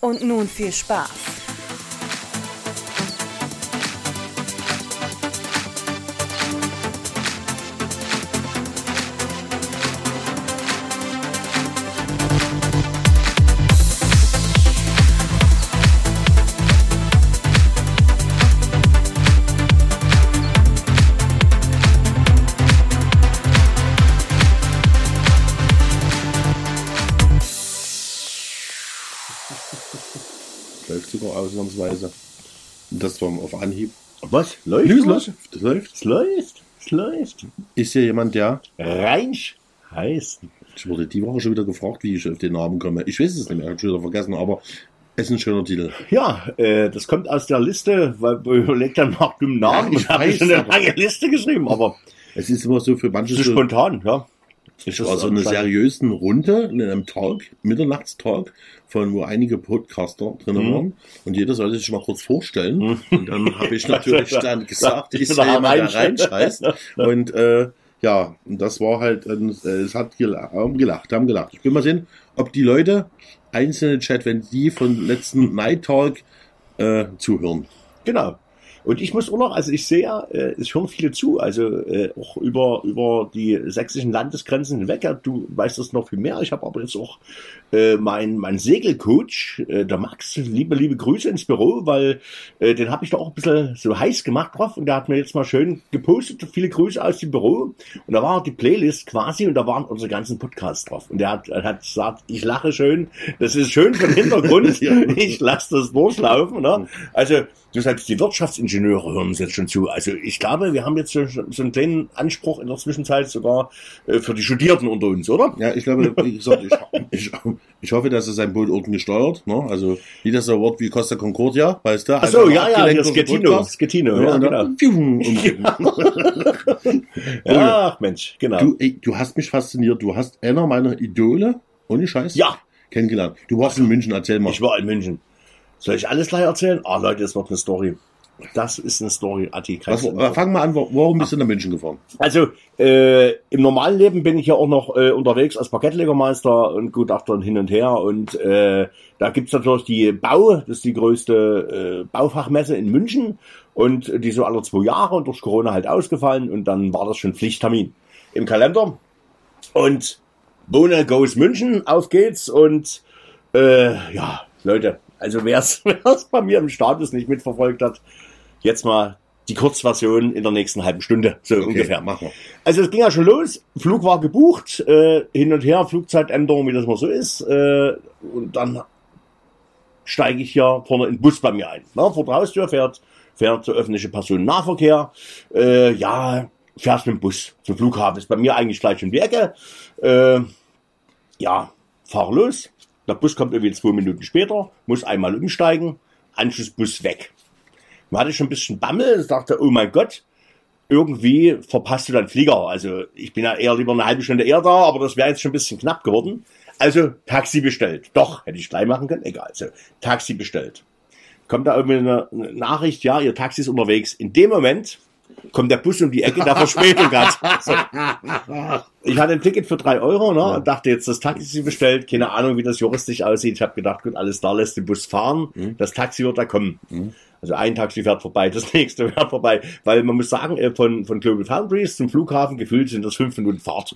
Und nun viel Spaß. War auf Anhieb. Was? Läuft? Was? läuft. Es läuft. Es läuft. Es läuft. Ist hier jemand, der. Reinsch heißt. Ich wurde die Woche schon wieder gefragt, wie ich auf den Namen komme. Ich weiß es nicht mehr, ich habe schon wieder vergessen, aber es ist ein schöner Titel. Ja, äh, das kommt aus der Liste, weil überlegt dann nach dem Namen. Ja, ich habe schon eine lange Liste geschrieben, aber Es ist immer so für manche so so, spontan, ja. Ich war so eine seriösen Runde in einem Talk, Mitternachtstalk, von wo einige Podcaster drin Mhm. waren. Und jeder sollte sich mal kurz vorstellen. Und dann habe ich natürlich dann gesagt, Ich bin bin der jemand, der Reinsch. reinscheißt. Und äh, ja, das war halt, äh, es hat gelacht, haben gelacht. Ich will mal sehen, ob die Leute einzelne Chat, wenn die von letzten Night Talk äh, zuhören. Genau. Und ich muss auch noch, also ich sehe ja, äh, es hören viele zu, also äh, auch über, über die sächsischen Landesgrenzen hinweg. Ja, du weißt das noch viel mehr. Ich habe aber jetzt auch äh, mein, mein Segelcoach, äh, der Max, liebe, liebe Grüße ins Büro, weil äh, den habe ich da auch ein bisschen so heiß gemacht drauf und der hat mir jetzt mal schön gepostet, viele Grüße aus dem Büro. Und da war die Playlist quasi und da waren unsere ganzen Podcasts drauf. Und der hat, er hat gesagt, ich lache schön, das ist schön vom Hintergrund, Ja. ich lasse das durchlaufen. Ne? Also Du sagst, die Wirtschaftsingenieure hören uns jetzt schon zu. Also ich glaube, wir haben jetzt so, so einen kleinen Anspruch in der Zwischenzeit sogar äh, für die Studierten unter uns, oder? Ja, ich glaube, wie gesagt, ich, ich, ich hoffe, dass er sein Boot unten gesteuert. Ne? Also nicht das so Wort wie Costa Concordia, weißt du? Ach so, Einfach ja, ja, Schettino, Podcast. Schettino, Ja, ja, genau. und- Ach Mensch, genau. du, ey, du hast mich fasziniert. Du hast einer meiner Idole, ohne Scheiß, Ja, kennengelernt. Du warst in München, erzähl mal. ich war in München. Soll ich alles gleich erzählen? Ah, Leute, das wird eine Story. Das ist eine Story, Atti. Was, kannst du- äh, fang mal an, wa- warum bist du nach München gefahren? Also äh, im normalen Leben bin ich ja auch noch äh, unterwegs als Parkettlegermeister und Gutachter und hin und her. Und äh, da gibt's natürlich die Bau, das ist die größte äh, Baufachmesse in München. Und die so alle zwei Jahre und durch Corona halt ausgefallen. Und dann war das schon Pflichttermin im Kalender. Und Bohne goes München, auf geht's. Und äh, ja, Leute, also wer's, wer's bei mir im Status nicht mitverfolgt hat, jetzt mal die Kurzversion in der nächsten halben Stunde, so ungefähr. Mach mal. Also es ging ja schon los, Flug war gebucht, äh, hin und her, Flugzeitänderung, wie das mal so ist. Äh, und dann steige ich hier vorne in den Bus bei mir ein. Na, vor der Haustür fährt, fährt der öffentliche Personennahverkehr. Äh, ja, fährst mit dem Bus zum Flughafen. Ist bei mir eigentlich gleich um die Ecke. Äh, ja, fahr los. Der Bus kommt irgendwie zwei Minuten später, muss einmal umsteigen, Anschlussbus weg. Man hatte schon ein bisschen Bammel, dachte, oh mein Gott, irgendwie verpasst du dann Flieger. Also ich bin ja eher lieber eine halbe Stunde eher da, aber das wäre jetzt schon ein bisschen knapp geworden. Also Taxi bestellt. Doch, hätte ich gleich machen können. Egal. Also Taxi bestellt. Kommt da irgendwie eine Nachricht, ja, ihr Taxi ist unterwegs. In dem Moment kommt der Bus um die Ecke, der Verspätung hat. So. Ich hatte ein Ticket für drei Euro ne, und dachte jetzt, das Taxi bestellt. Keine Ahnung, wie das juristisch aussieht. Ich habe gedacht, gut, alles da, lässt den Bus fahren. Das Taxi wird da kommen. Also ein Taxi fährt vorbei, das nächste fährt vorbei. Weil man muss sagen, äh, von, von Global Foundries zum Flughafen gefühlt sind das fünf Minuten Fahrt.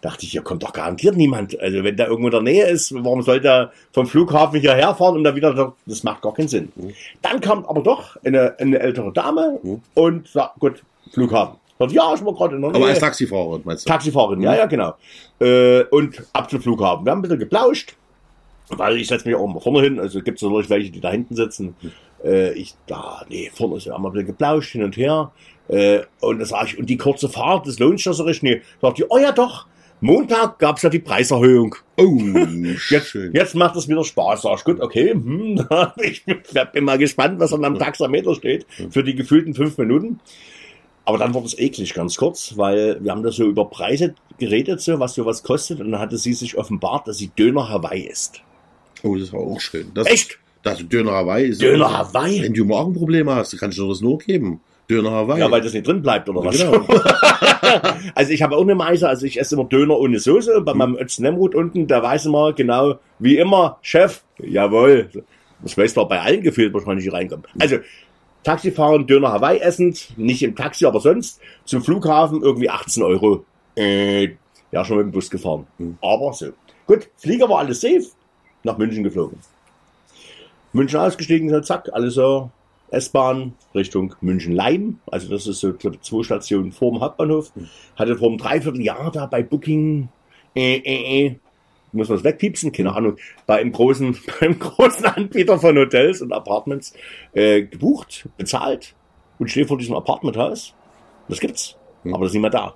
Dachte ich, hier kommt doch garantiert niemand. Also wenn der irgendwo in der Nähe ist, warum soll der vom Flughafen hierher fahren und dann wieder, das macht gar keinen Sinn. Dann kam aber doch eine, eine ältere Dame und sagt, gut, Flughafen. Sagt, ja, ich war gerade in der Nähe. Aber als Taxifahrer, meinst du? Taxifahrerin, ja, ja, genau. Äh, und ab zum Flughafen. Wir haben ein bisschen geplauscht, weil ich setze mich auch mal vorne hin. Also gibt es natürlich welche, die da hinten sitzen. Äh, ich, da, nee, vorne ist ja mal ein bisschen geplauscht, hin und her. Äh, und da sage ich, und die kurze Fahrt, das lohnt sich das so richtig? Nee, sagt die, oh ja doch, Montag gab's ja die Preiserhöhung. Oh, Jetzt, schön. jetzt macht es wieder Spaß. Sag ich, gut, okay, hm, ich bin mal gespannt, was an am Taxameter steht für die gefühlten fünf Minuten. Aber dann wurde es eklig, ganz kurz, weil wir haben da so über Preise geredet, so, was sowas kostet. Und dann hatte sie sich offenbart, dass sie Döner Hawaii ist. Oh, das war auch schön. Das, Echt? Das Döner Hawaii ist. Döner Hawaii? Wenn du Magenprobleme hast, kannst du das nur geben. Döner Hawaii. Ja, weil das nicht drin bleibt, oder was? Genau. Also ich habe auch eine Meise, also ich esse immer Döner ohne Soße. Bei meinem Ötz Nemrut unten, da weiß immer genau, wie immer, Chef, jawohl. Das weiß doch bei allen gefühlt, wahrscheinlich hier reinkommt. Also, Taxifahren, Döner Hawaii essend, nicht im Taxi, aber sonst, zum Flughafen irgendwie 18 Euro. Äh, ja, schon mit dem Bus gefahren. Aber so. Gut, Flieger war alles safe, nach München geflogen. München ausgestiegen, so zack, alles so S-Bahn Richtung München-Leim. Also das ist so glaub, zwei Stationen vor dem Hauptbahnhof. Hatte vor einem Dreivierteljahr da bei Booking, äh, äh, äh, muss man das wegpiepsen? Keine Ahnung. Bei einem großen, beim großen Anbieter von Hotels und Apartments äh, gebucht, bezahlt und stehe vor diesem Apartmenthaus. Das gibt's, aber da ist niemand da.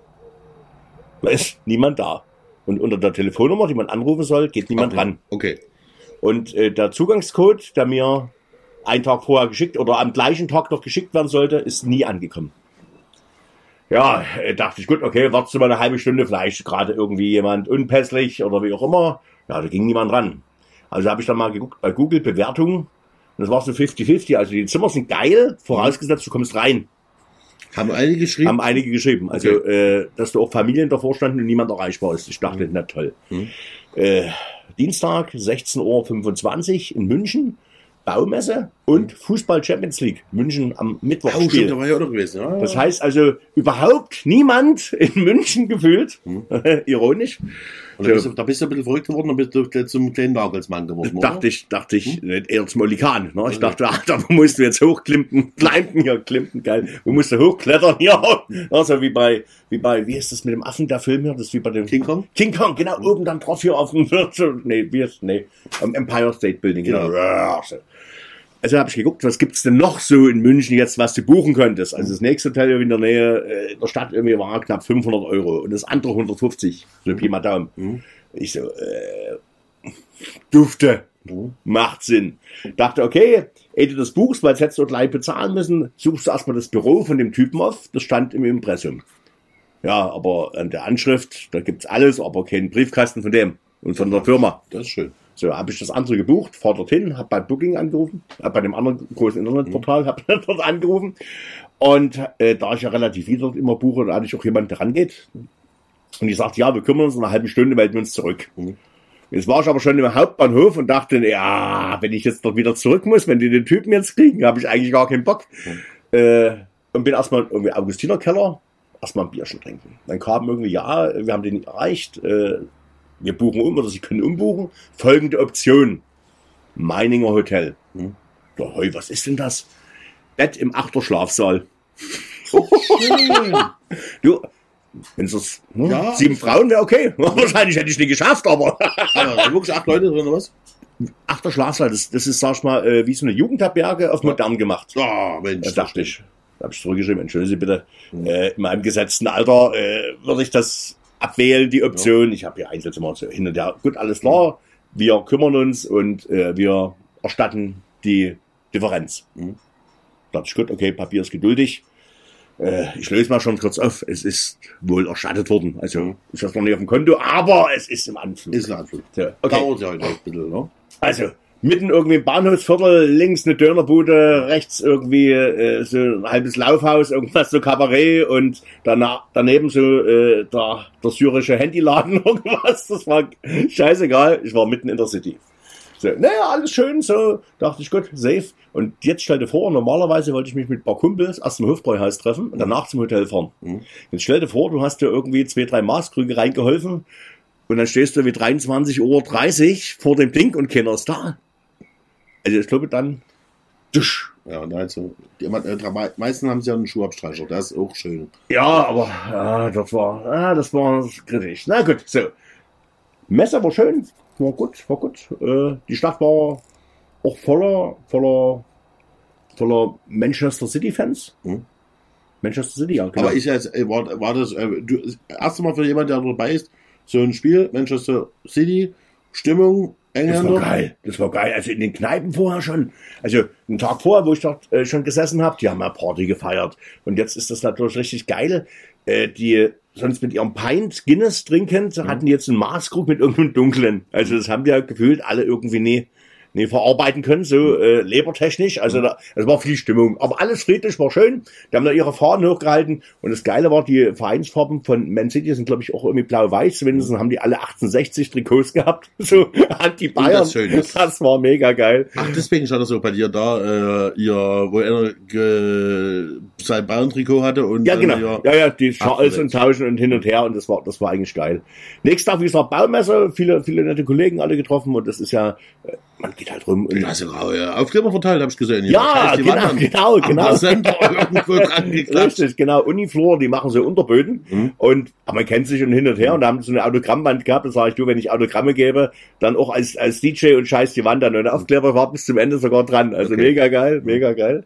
Da ist niemand da. Und unter der Telefonnummer, die man anrufen soll, geht niemand ran. Okay. Und äh, der Zugangscode, der mir einen Tag vorher geschickt oder am gleichen Tag noch geschickt werden sollte, ist nie angekommen. Ja, äh, dachte ich, gut, okay, wartest du mal eine halbe Stunde, vielleicht gerade irgendwie jemand unpässlich oder wie auch immer. Ja, da ging niemand ran. Also habe ich dann mal geguckt bei Google Bewertungen und das war so 50-50. Also die Zimmer sind geil, vorausgesetzt du kommst rein. Haben einige geschrieben? Haben einige geschrieben. Also, äh, dass da auch Familien davor standen und niemand erreichbar ist. Ich dachte, na toll. Äh, Dienstag, 16.25 Uhr in München, Baumesse und Fußball Champions League. München am Mittwoch. oh, stimmt, da war ich auch noch gewesen. Ja, Das heißt also überhaupt niemand in München gefühlt. Ironisch. Und da, bist du, da bist du ein bisschen verrückt geworden und bist du zum kleinen Nagelsmann geworden. oder? Dachte ich, dachte ich, nicht eher zum Olikan. Ne? Ich dachte, Alter, wo musst du jetzt hochklimpen? Klimpen hier, klimpen, geil. Wo musst du hochklettern hier? Also wie bei, wie bei, wie ist das mit dem Affen, der Film hier? Das ist wie bei dem King Kong? King Kong, genau, oben dann drauf hier auf dem, nee, wie ist, nee, am Empire State Building, genau. Genau. Also habe ich geguckt, was gibt's denn noch so in München jetzt, was du buchen könntest. Also das nächste Hotel in der Nähe äh, in der Stadt irgendwie war knapp 500 Euro und das andere 150, so Pi mal Daumen. Ich so, äh, dufte, macht Sinn. Dachte, okay, ehe du das buchst, weil jetzt hättest du gleich bezahlen müssen, suchst du erstmal das Büro von dem Typen auf, das stand im Impressum. Ja, aber an der Anschrift, da gibt's alles, aber keinen Briefkasten von dem und von der Firma. Das ist schön. So, habe ich das andere gebucht, fahr dorthin, habe bei Booking angerufen, hab bei dem anderen großen Internetportal, habe dort angerufen. Und äh, da ich ja relativ viel dort immer buche, da hatte ich auch jemanden, der rangeht. Und die sagt, ja, wir kümmern uns in einer halben Stunde, melden wir uns zurück. Jetzt war ich aber schon im Hauptbahnhof und dachte, ja, wenn ich jetzt doch wieder zurück muss, wenn die den Typen jetzt kriegen, habe ich eigentlich gar keinen Bock. Äh, und bin erstmal irgendwie Augustinerkeller, erstmal ein Bierchen trinken. Dann kam irgendwie, ja, wir haben den erreicht, äh, wir buchen um oder Sie können umbuchen. Folgende Option. Meininger Hotel. Hm. Ja, hey, was ist denn das? Bett im Achterschlafsaal. du, wenn es hm, Ja. sieben Frauen wäre okay. Wahrscheinlich hätte ich nicht geschafft, aber da sind wirklich acht Leute drin, oder was? Achterschlafsaal, das, das ist, sag ich mal, äh, wie so eine Jugendherberge auf modern gemacht. Ah, Mensch. Das dachte ich. Da habe ich zurückgeschrieben, entschuldigen Sie bitte, äh, in meinem gesetzten Alter äh, würde ich das abwählen, die Option. Ich habe hier Einzelzimmer so hin und her. Gut, alles klar. Wir kümmern uns und äh, wir erstatten die Differenz. Mhm. Da dachte ich, gut, okay, Papier ist geduldig. Äh, ich löse mal schon kurz auf. Es ist wohl erstattet worden. Also ist das noch nicht auf dem Konto, aber es ist im Anflug. Ist ein Anflug. So, okay. Dauert ja halt ein bisschen, ne? Also, mitten irgendwie im Bahnhofsviertel, links eine Dönerbude, rechts irgendwie äh, so ein halbes Laufhaus, irgendwas so Kabarett und danach, daneben so äh, der, der syrische Handyladen irgendwas. Das war scheißegal. Ich war mitten in der City. So, naja, alles schön, so, dachte ich, gut, safe. Und jetzt stell dir vor, normalerweise wollte ich mich mit ein paar Kumpels erst im Hofbräuhaus treffen und danach zum Hotel fahren. Jetzt stell dir vor, du hast dir irgendwie zwei, drei Maßkrüge reingeholfen und dann stehst du wie 23.30 Uhr vor dem Ding und keiner ist da. Also ich glaube dann, dusch. Ja, und also, die, äh, drei- meisten haben sie ja einen Schuhabstreicher, das ist auch schön. Ja, aber ah, das war, ah, das war kritisch. Na gut, so. Messe war schön, war gut, war gut. Äh, die Stadt war auch voller, voller, voller Manchester City Fans. Mhm. Manchester City, ja, genau. Aber ich jetzt, äh, war, war das, äh, du, erst mal für jemanden, der dabei ist, so ein Spiel, Manchester City, Stimmung, Das Engländer. war geil. Das war geil. Also in den Kneipen vorher schon. Also einen Tag vorher, wo ich dort äh, schon gesessen habe, die haben ja Party gefeiert. Und jetzt ist das natürlich richtig geil. Äh, die sonst mit ihrem Pint Guinness trinkend, hatten die jetzt einen Maßkrug mit irgendeinem dunklen. Also das haben wir gefühlt alle irgendwie nie, nie verarbeiten können, so äh, lebertechnisch. Also da, es war viel Stimmung. Aber alles friedlich, war schön. Die haben da ihre Fahnen hochgehalten. Und das Geile war, die Vereinsfarben von Man City sind, glaube ich, auch irgendwie blau-weiß. Zumindest haben die alle 1860 Trikots gehabt. So anti-Bayern. das ist. Das war mega geil. Ach, deswegen stand das so bei dir da, äh, ihr, wo er ge, sein Bayern-Trikot hatte und Ja, genau. ihr- Ja, ja, die Charles und tauschen und hin und her und das war, das war eigentlich geil. Nächsten Tag, wie gesagt, Baumesse, viele, viele nette Kollegen alle getroffen und das ist ja, äh, man geht halt rum. Und, Du hast ja Aufkleber verteilt, habe ich gesehen. Ja, die genau, Wandern genau, genau. Geklatscht. Richtig, genau. Uniflor, die machen so Unterböden Mhm. und aber man kennt sich und hin und her und da haben so eine Autogrammband gehabt. Da sage ich, du, wenn ich Autogramme gebe, dann auch als, als DJ und scheiß die Wand an. Und der Aufkleber war bis zum Ende sogar dran. Also Okay. mega geil, mega geil.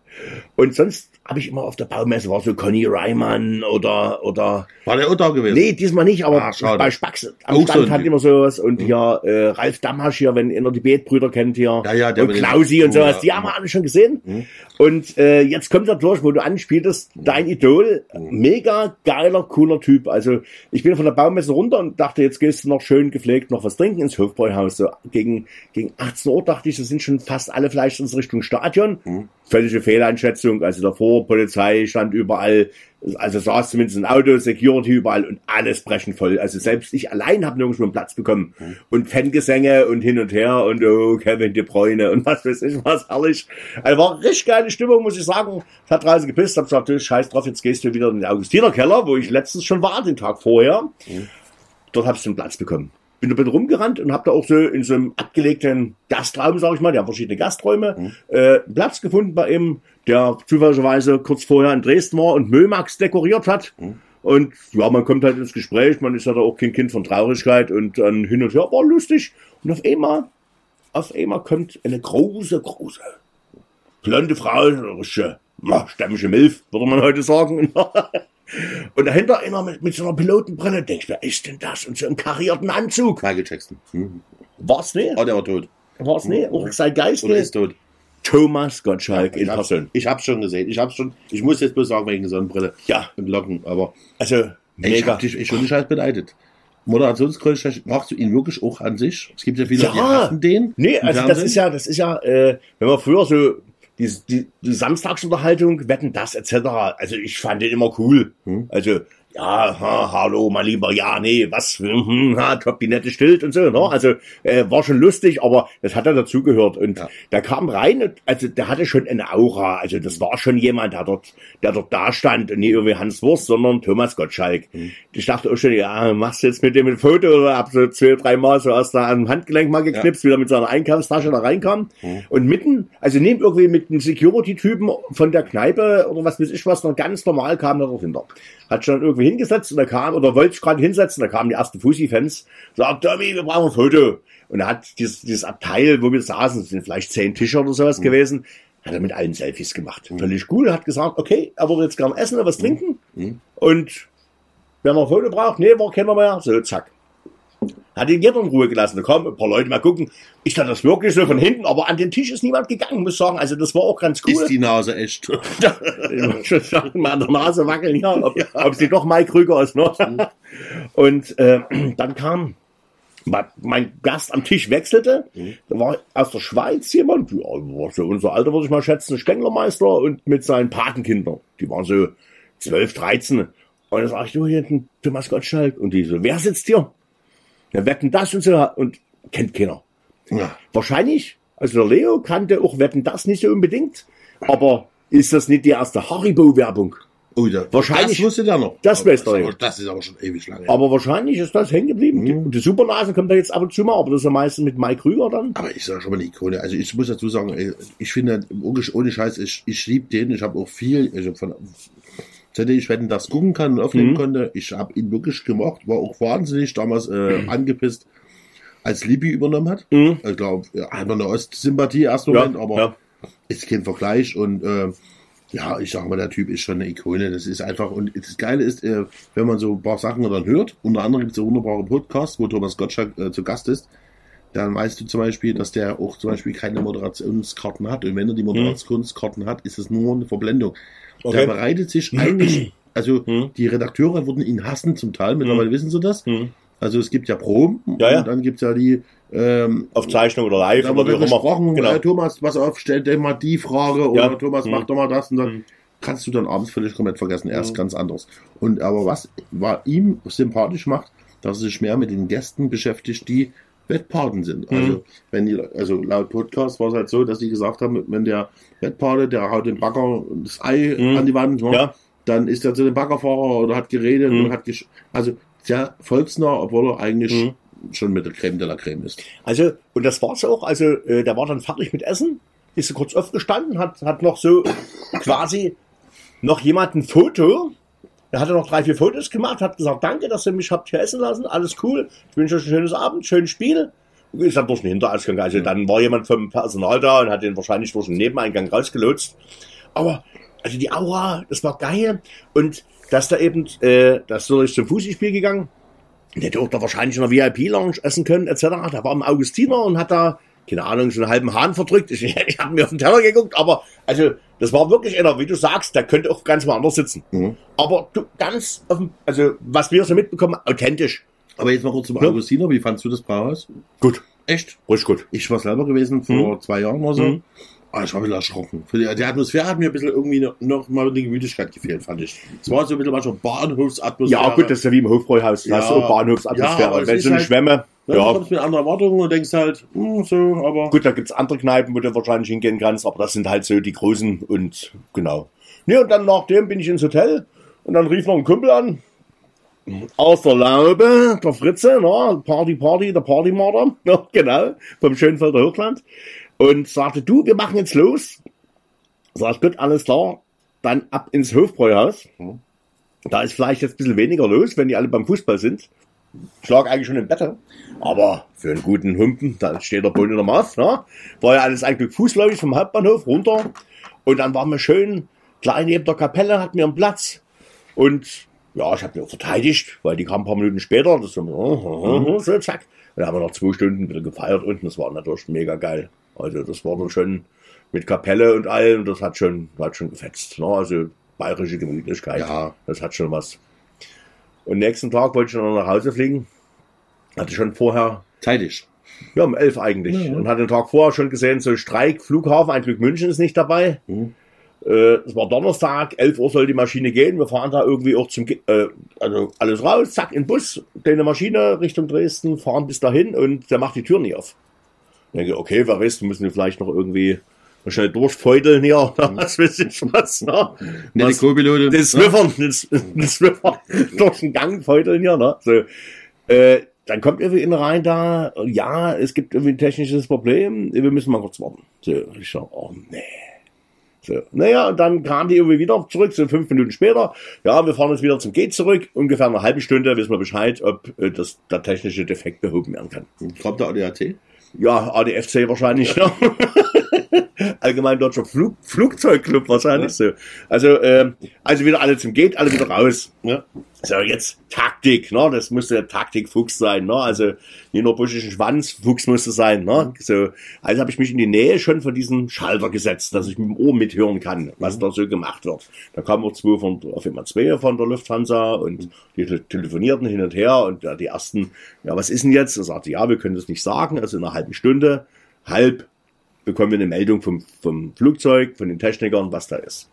Und sonst habe ich immer auf der Baumesse, war so Conny Reimann oder, oder War der auch da gewesen? Nee, diesmal nicht, aber Ah, bei Spax am Auch Stand so hat immer sowas. Und hier äh, Ralf Damhasch hier, wenn ihr die Beetbrüder kennt hier. Ja, ja, der und Klausi und sowas, ja. die haben wir alle schon gesehen. Mhm. Und äh, jetzt kommt er durch, wo du anspieltest, dein Idol, Mhm. mega geiler, cooler Typ. Also ich bin von der Baumesse runter und dachte, jetzt gehst du noch schön gepflegt noch was trinken ins Hofbräuhaus. So gegen, gegen 18 Uhr dachte ich, das sind schon fast alle vielleicht in Richtung Stadion. Mhm. Völlige Fehleinschätzung. Also davor, Polizei stand überall, also saß zumindest ein Auto, Security überall und alles brechen voll. Also selbst ich allein habe nirgendwo einen Platz bekommen. Und Fangesänge und hin und her und oh, Kevin De Bruyne und was weiß ich was, herrlich. Also war richtig geile Stimmung, muss ich sagen. Es hat draußen gepisst, hab gesagt, du, scheiß drauf, jetzt gehst du wieder in den Augustinerkeller, wo ich letztens schon war, den Tag vorher. Dort habe ich einen Platz bekommen. Bin da bin rumgerannt und habe da auch so in so einem abgelegten Gastraum, sag ich mal, die haben verschiedene Gasträume, äh, einen Platz gefunden bei ihm, der zufälligerweise kurz vorher in Dresden war und Mömax dekoriert hat. Und ja, man kommt halt ins Gespräch, man ist ja da auch kein Kind von Traurigkeit und dann hin und her, war lustig. Und auf einmal, auf einmal kommt eine große, große, blonde Frau, stämmige Milf, würde man heute sagen. Und dahinter immer mit, mit so einer Pilotenbrille, denkst wer ist denn das? Und so einem karierten Anzug. Michael Jackson. Hm. War's nicht? Oh, der war tot. War's nicht? Auch sein Geist Oder nicht? ist tot. Thomas Gottschalk in Ich hab's, Person. ich hab's schon gesehen. Ich hab's schon, ich muss jetzt bloß sagen, wegen Sonnenbrille Ja, und Locken, aber also ich mega. hab dich ich schon nicht halt beneidet. Moderationsgröße magst du ihn wirklich auch an sich? Es gibt ja viele, die Ja. hassen den. Nee, also das ist ja, das ist ja, äh, wenn man früher so die, die, die Samstagsunterhaltung, Wetten das etc. Also ich fand den immer cool. Hm. Also ja, ha, hallo, mein Lieber, ja, nee, was, hm, ha, top, die nette Stilt und so, ne? Also äh, war schon lustig, aber das hat er dazugehört. Und Ja. der kam rein, und, also der hatte schon eine Aura. Also das war schon jemand, der dort, der dort da stand und nicht irgendwie Hans Wurst, sondern Thomas Gottschalk. Mhm. Ich dachte auch schon, ja, machst du jetzt mit dem ein Foto oder hab so zwei, dreimal so aus der Handgelenk mal geknipst, wie er mit seiner Einkaufstasche da reinkam. Mhm. Und mitten, also neben irgendwie mit einem Security-Typen von der Kneipe oder was weiß ich was, noch ganz normal kam er dort hinter. Hat schon irgendwie hingesetzt und da kam, oder wollte sich gerade hinsetzen, da kamen die ersten Fussi-Fans, sagt, Tommy, wir brauchen ein Foto. Und er hat dieses, dieses Abteil, wo wir saßen, das sind vielleicht zehn Tische oder sowas gewesen, hat er mit allen Selfies gemacht. Völlig cool, hat gesagt, okay, er würde jetzt gern essen oder was trinken. Und wer noch ein Foto braucht, nee, war keiner mehr, so, zack. Hat ihn jeder in Ruhe gelassen. Da ein paar Leute mal gucken. Ich dachte das wirklich so von hinten, aber an den Tisch ist niemand gegangen, muss sagen. Also das war auch ganz cool. Ist die Nase echt. Ich muss schon sagen, mal an der Nase wackeln, ja, ob, ob sie doch Mike Krüger ist. Ne? Und äh, dann kam mein- Gast am Tisch wechselte, da war aus der Schweiz jemand, ja, war so unser Alter würde ich mal schätzen, Spenglermeister und mit seinen Patenkindern. Die waren so 12, 13. Und dann sag ich, du hier hinten, Thomas Gottschalk. Und die so, wer sitzt hier? Ja, wetten das und so. Und kennt keiner. Ja. Wahrscheinlich, also der Leo kannte auch Wetten das nicht so unbedingt, aber ist das nicht die erste Haribo-Werbung? Oh, da, Wahrscheinlich- Das wusste der noch. Das weiß der. Das ist aber schon ewig lange. Aber wahrscheinlich ist das hängen geblieben. Die- Und die Supernasen kommt da jetzt ab und zu mal, aber das ist ja meistens mit Mike Krüger dann. Aber ich sage schon mal eine Ikone. Also ich muss dazu sagen, ich finde, ohne Scheiß, ich, ich liebe den. Ich habe auch viel, also von ich wenn das gucken kann und aufnehmen Mhm. konnte, ich habe ihn wirklich gemocht, war auch wahnsinnig damals äh, angepisst, als Libby übernommen hat. Mhm. Ich glaube, ja, hat man eine Ostsympathie erst Moment, aber ja. ist kein Vergleich und äh, Ja, ich sag mal, der Typ ist schon eine Ikone. Das ist einfach, und das Geile ist, äh, wenn man so ein paar Sachen dann hört, unter anderem gibt es einen wunderbaren Podcast, wo Thomas Gottschalk äh, zu Gast ist, dann weißt du zum Beispiel, dass der auch zum Beispiel keine Moderationskarten hat. Und wenn er die Moderationskarten hat, ist es nur eine Verblendung. Okay. Der bereitet sich eigentlich, also Mhm. die Redakteure würden ihn hassen zum Teil, mittlerweile wissen sie das. Mhm. Also es gibt ja Proben Ja, ja. und dann gibt es ja die ähm, Aufzeichnung oder live da oder wie auch immer. gesprochen, Genau. Thomas, pass auf, stell dir mal die Frage oder Ja. Thomas, mach Mhm. doch mal das und dann kannst du dann abends völlig komplett vergessen. Er ist Mhm. ganz anders. Und aber was war ihm sympathisch macht, dass er sich mehr mit den Gästen beschäftigt, die Wettpaten sind. Mhm. Also wenn die, also laut Podcast war es halt so, dass die gesagt haben, wenn der Wettpate, der haut den Bagger das Ei Mhm. an die Wand, ne? Ja. dann ist er zu dem Baggerfahrer oder hat geredet Mhm. und hat gesch also sehr volksnah, obwohl er eigentlich Mhm. schon mit der Creme de la Creme ist. Also, und das war's auch. Also, äh, der war dann fertig mit Essen, ist so kurz aufgestanden, hat, hat noch so quasi noch jemand ein Foto. Er hatte noch drei, vier Fotos gemacht, hat gesagt, danke, dass ihr mich habt hier essen lassen, alles cool. Ich wünsche euch ein schönes Abend, schönes Spiel. Ist dann durch den Hinterausgang. Also dann war jemand vom Personal da und hat den wahrscheinlich durch den Nebeneingang rausgelotst. Aber, also die Aura, das war geil. Und dass da eben, äh, das ist zum Fußballspiel gegangen. Der hätte auch da wahrscheinlich in der VIP-Lounge essen können, etc. Da war im Augustiner und hat da, keine Ahnung, so einen halben Hahn verdrückt. Ich, ich habe mir auf den Teller geguckt, aber also das war wirklich einer, wie du sagst, der könnte auch ganz woanders sitzen. Mhm. Aber du, ganz offen, also was wir so mitbekommen, authentisch. Aber jetzt mal kurz zum Ja. Augustiner, wie fandst du das Brauhaus? Gut, Echt? ruhig gut. Ich war selber gewesen vor zwei Jahren oder so. Mhm. Ah, ich war ein bisschen erschrocken. Die, Atmosphäre hat mir ein bisschen irgendwie noch, mal die Gemütlichkeit gefehlt, fand ich. Es war so ein bisschen manchmal Bahnhofsatmosphäre. Ja, gut, das ist ja wie im Hofbräuhaus. Ja. hast du auch Ja, Bahnhofsatmosphäre. es Wenn ist so eine halt- Schwämme, Ja, du ja, kommst mit anderen Erwartungen und denkst halt, hm, so, aber. Gut, da gibt's andere Kneipen, wo du wahrscheinlich hingehen kannst, aber das sind halt so die großen und genau. Ne, und dann nachdem bin ich ins Hotel und dann rief noch ein Kumpel an. Aus der Laube, der Fritze, na, Party, Party, der Partymörder, ja, genau, vom Schönfelder Hochland. Und sagte, du, wir machen jetzt los. Sag ich, gut, alles klar. Dann ab ins Hofbräuhaus. Da ist vielleicht jetzt ein bisschen weniger los, wenn die alle beim Fußball sind. Ich lag eigentlich schon im Bett. Aber für einen guten Humpen, da steht der Boden in der Maß. Ne? War ja alles eigentlich fußläufig vom Hauptbahnhof runter. Und dann waren wir schön klein neben der Kapelle, hatten wir einen Platz. Und ja, ich habe mich auch verteidigt, weil die kam ein paar Minuten später. Das so, so zack. Und dann haben wir noch zwei Stunden wieder gefeiert unten. Das war natürlich mega geil. Also das war dann schon mit Kapelle und allem. Das hat schon, hat schon gefetzt. Ne? Also bayerische Gemütlichkeit. Ja. Das hat schon was. Und nächsten Tag wollte ich dann nach Hause fliegen. Hatte schon vorher Zeitig. ja, um elf eigentlich. Ja, ja. Und hatte den Tag vorher schon gesehen, so Streik, Flughafen, ein Glück München ist nicht dabei. Mhm. Äh, es war Donnerstag, 11 Uhr soll die Maschine gehen. Wir fahren da irgendwie auch zum, äh, also alles raus, zack, in den Bus, deine Maschine Richtung Dresden, fahren bis dahin und der macht die Tür nie auf. Denke, okay, wer weiß, müssen wir vielleicht noch irgendwie schnell durchfeudeln hier, was weiß ich was, ne? Nette Was- Co-Pilotin. den Swiffer, den, den Swiffer durch den Gang feudeln hier, ne? So, äh, dann kommt irgendwie in rein da, ja, es gibt irgendwie ein technisches Problem, wir müssen mal kurz warten. So, ich sag, oh nee. So, naja, und dann kam die irgendwie wieder zurück, so fünf Minuten später. Ja, wir fahren jetzt wieder zum Gate zurück. Ungefähr eine halbe Stunde wissen wir Bescheid, ob äh, das, der technische Defekt behoben werden kann. Kommt der ADAC? Ja, ADFC wahrscheinlich, ne? Allgemein Deutscher Flug, Flugzeugclub wahrscheinlich so. Also, ähm, also wieder alle zum Gate, alle wieder raus. Ne? So, jetzt Taktik, ne? Das musste der Taktikfuchs sein, ne? Also nicht nur buschischen Schwanz, Fuchs musste sein, ne? So, also habe ich mich in die Nähe schon von diesem Schalter gesetzt, dass ich mit dem Ohr mithören kann, was da so gemacht wird. Da kamen auch zwei von, auf einmal zwei von der Lufthansa und die te- telefonierten hin und her und ja, die ersten, ja, was ist denn jetzt? Er sagte, ja, wir können das nicht sagen, also in einer halben Stunde, halb bekommen wir eine Meldung vom, vom Flugzeug, von den Technikern, was da ist.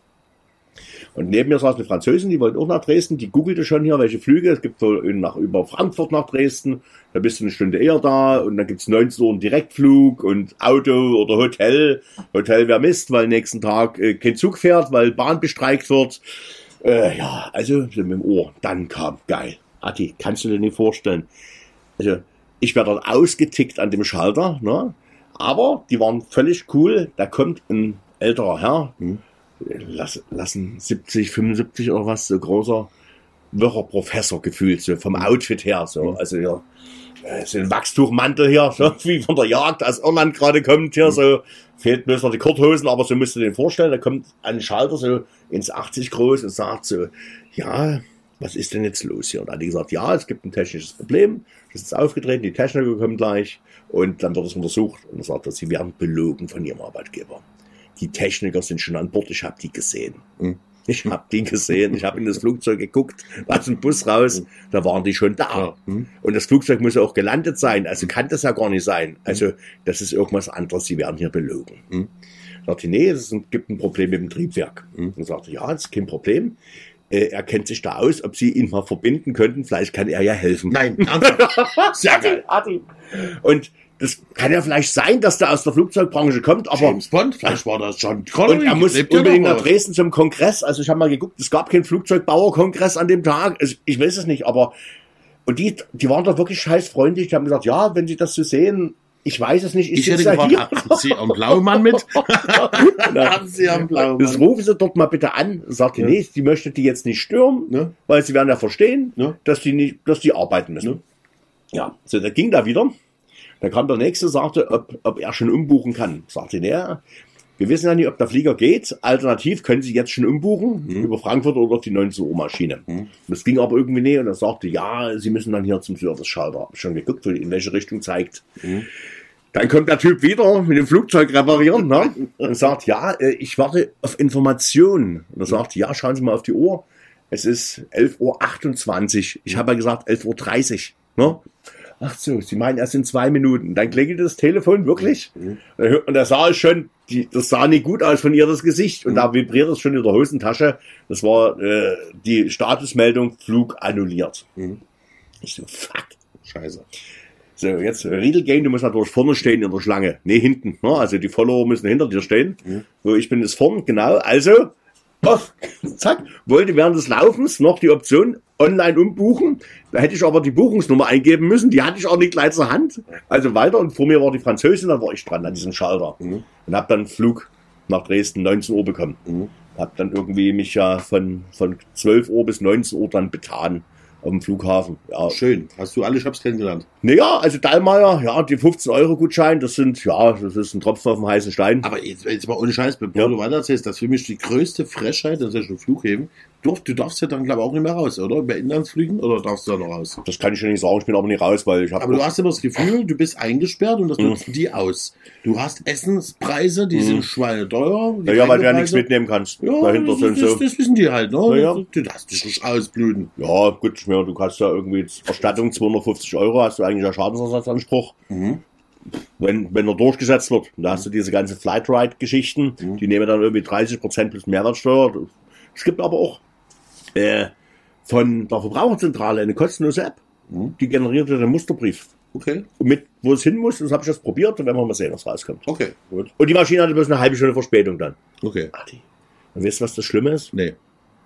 Und neben mir saß eine Französin, die wollte auch nach Dresden, die googelte schon hier, welche Flüge. Es gibt nach, über Frankfurt nach Dresden, da bist du eine Stunde eher da und dann gibt's 19 Uhr einen Direktflug und Auto oder Hotel. Hotel wäre Mist, weil nächsten Tag äh, kein Zug fährt, weil Bahn bestreikt wird. Äh, ja, also so mit dem Ohr. Dann kam, geil. Atti, kannst du dir nicht vorstellen. Also, ich werde dort ausgetickt an dem Schalter, ne? Aber die waren völlig cool. Da kommt ein älterer Herr, lass, lassen 70, 75 oder was, so großer, wirrer Professor gefühlt, so vom Outfit her, so. Also ja, äh, so ein Wachstuchmantel hier, so wie von der Jagd aus Irland gerade kommt hier, so fehlt bloß noch die Kurthosen, aber so musst du dir den vorstellen, da kommt ein Schalter so ins 80 groß und sagt so, ja, was ist denn jetzt los hier? Und dann hat die gesagt, ja, es gibt ein technisches Problem, das ist aufgetreten, die Techniker kommen gleich und dann wird es untersucht und dann sagt er, sie werden belogen von ihrem Arbeitgeber. Die Techniker sind schon an Bord, ich habe die gesehen. Ich habe die gesehen, ich habe in das Flugzeug geguckt, aus dem Bus raus, da waren die schon da. Und das Flugzeug muss ja auch gelandet sein, also kann das ja gar nicht sein. Also das ist irgendwas anderes, sie werden hier belogen. Mhm. Sagte, nee, es gibt ein Problem mit dem Triebwerk. Und sagte, ja, das ist kein Problem. Äh, Er kennt sich da aus, ob sie ihn mal verbinden könnten, vielleicht kann er ja helfen. Nein. Sehr geil. Und das kann ja vielleicht sein, dass der aus der Flugzeugbranche kommt, aber James Bond, vielleicht war das John und Connery. er muss unbedingt nach? Dresden zum Kongress. Also ich habe mal geguckt, es gab keinen Flugzeugbauerkongress an dem Tag. Also ich weiß es nicht, aber und die, die waren doch wirklich scheiß freundlich. Die haben gesagt, ja, wenn Sie das so sehen, ich weiß es nicht, ich, Ich hätte ja gefragt, hier. haben Sie einen Blaumann mit? haben Sie einen Das Blaumann? rufen Sie dort mal bitte an. Sagt die, nee, die möchte die jetzt nicht stören, Ja. weil sie werden ja verstehen, Ja. dass die nicht, dass die arbeiten müssen. Ja, so, da ging da wieder. Da kam der nächste, sagte, ob, ob er schon umbuchen kann. Sagte der, wir wissen ja nicht, ob der Flieger geht. Alternativ können Sie jetzt schon umbuchen über Frankfurt oder die 19 Uhr Maschine. Das ging aber irgendwie nicht und er sagte, ja, Sie müssen dann hier zum Service-Schalter. Schon geguckt, in welche Richtung zeigt. Dann kommt der Typ wieder mit dem Flugzeug reparieren ne? und sagt, ja, äh, ich warte auf Informationen. Und er sagt, ja, schauen Sie mal auf die Uhr. Es ist 11.28 Uhr. Ich habe ja gesagt 11.30 Uhr. Ne? Ach so, Sie meinen erst in zwei Minuten. Dann klingelte das Telefon wirklich. Und da sah es schon, die, das sah nicht gut aus von ihr, das Gesicht. Und da vibriert es schon in der Hosentasche. Das war äh, die Statusmeldung, Flug annulliert. Ich so, fuck. Scheiße. So, jetzt Riedel Game, du musst natürlich vorne stehen in der Schlange. Nee, hinten. Ne? Also die Follower müssen hinter dir stehen. So, ich bin jetzt vorne, genau. Also, off, zack, wollte während des Laufens noch die Option online umbuchen. Da hätte ich aber die Buchungsnummer eingeben müssen. Die hatte ich auch nicht gleich zur Hand. Also weiter und vor mir war die Französin, dann war ich dran an diesem Schalter. Und hab dann einen Flug nach Dresden 19 Uhr bekommen. Hab dann irgendwie mich ja von, von 12 Uhr bis 19 Uhr dann betan auf dem Flughafen. Ja, Schön. Hast du alle Shops kennengelernt? naja, also Dallmayr, ja, die 15-Euro-Gutschein, das sind, ja, das ist ein Tropfen auf dem heißen Stein. Aber jetzt, jetzt mal ohne Scheiß, bevor Ja. du weiter erzählst, das ist für mich die größte Frechheit an solchen Flughäfen. Du, du darfst ja dann, glaube ich, auch nicht mehr raus, oder? Bei Inlandsflügen, oder darfst du da noch raus? Das kann ich schon nicht sagen, ich bin aber nicht raus, weil ich habe. Aber du hast immer das Gefühl, du bist eingesperrt und das nutzen die aus. Du hast Essenspreise, die sind schweineteuer. die ja, ja, weil du ja nichts mitnehmen kannst. Ja, Dahinter das, sind das, so. das wissen die halt, ne? Ja, ja. Du darfst dich nicht ausblüten. Ja, gut, ja, du kannst ja irgendwie Erstattung 250 Euro, hast du eigentlich einen Schadensersatzanspruch. Wenn, wenn er durchgesetzt wird. Und Da hast du diese ganze Flight-Ride-Geschichten, die nehmen dann irgendwie 30% plus Mehrwertsteuer. Es gibt aber auch äh, von der Verbraucherzentrale eine kostenlose App, die generiert dir den Musterbrief. Okay, Und mit, wo es hin muss, das habe ich jetzt probiert, und werden wir mal sehen, was rauskommt. okay, Gut. Und die Maschine hatte bloß eine halbe Stunde Verspätung dann. okay. Adi. Und weißt du, was das Schlimme ist? Nee,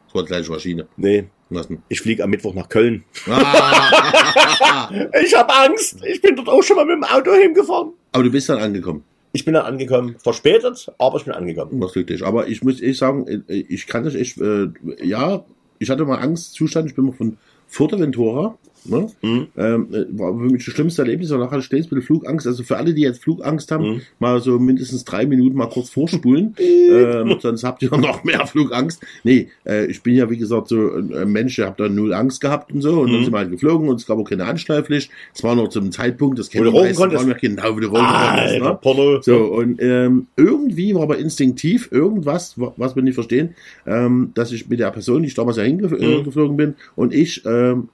das war die gleiche Maschine. Nee, Was denn? ich fliege am Mittwoch nach Köln. Ah, Ich habe Angst. Ich bin dort auch schon mal mit dem Auto hingefahren. aber du bist dann angekommen. Ich bin dann angekommen. Verspätet, aber ich bin angekommen. Das glücklich. Aber ich muss echt sagen, ich kann das echt, äh, ja, ich hatte mal Angstzustand, ich bin mal von Fuerteventura, ne? Mhm. Ähm, äh, war das schlimmste Erlebnis, und nachher mit Flugangst, also für alle, die jetzt Flugangst haben, Mhm. mal so mindestens drei Minuten mal kurz vorspulen, ähm, sonst habt ihr noch mehr Flugangst. Nee, äh, ich bin ja, wie gesagt, so ein Mensch, der hab da null Angst gehabt und so, und dann Mhm. sind wir halt geflogen, und es gab auch keine Anschneidpflicht, es war noch zum Zeitpunkt, das kennen konntest? Frauen, genau, wie du rauchen konntest, ne? So, und ähm, irgendwie war aber instinktiv irgendwas, wa- was wir nicht verstehen, ähm, dass ich mit der Person, die ich damals ja hingeflogen äh, geflogen bin, und ich ähm,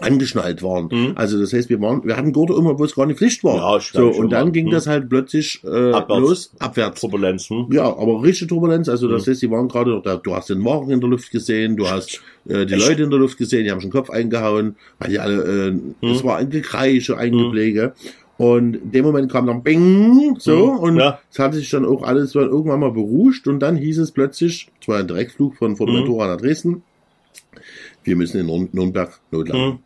angeschnallt waren. Mhm. Also das heißt, wir waren, wir hatten Gurte immer, wo es gar nicht Pflicht war. Ja, so, und dann mal. ging Mhm. das halt plötzlich äh, Abwärts. los, abwärts. Turbulenzen. Ja, aber richtige Turbulenz. Also Mhm. das heißt, die waren gerade, da, du hast den Morgen in der Luft gesehen, du hast äh, die Echt? Leute in der Luft gesehen, die haben schon Kopf eingehauen, weil die alle, äh, es war ein Gekreische, ein Mhm. Gebläge. Und in dem Moment kam dann Bing, so, Mhm. und Ja. es hatte sich dann auch alles irgendwann mal beruhigt und dann hieß es plötzlich, es war ein Direktflug von Mhm. Fuerteventura nach Dresden, wir müssen in Nürn- Nürnberg notlanden. Mhm.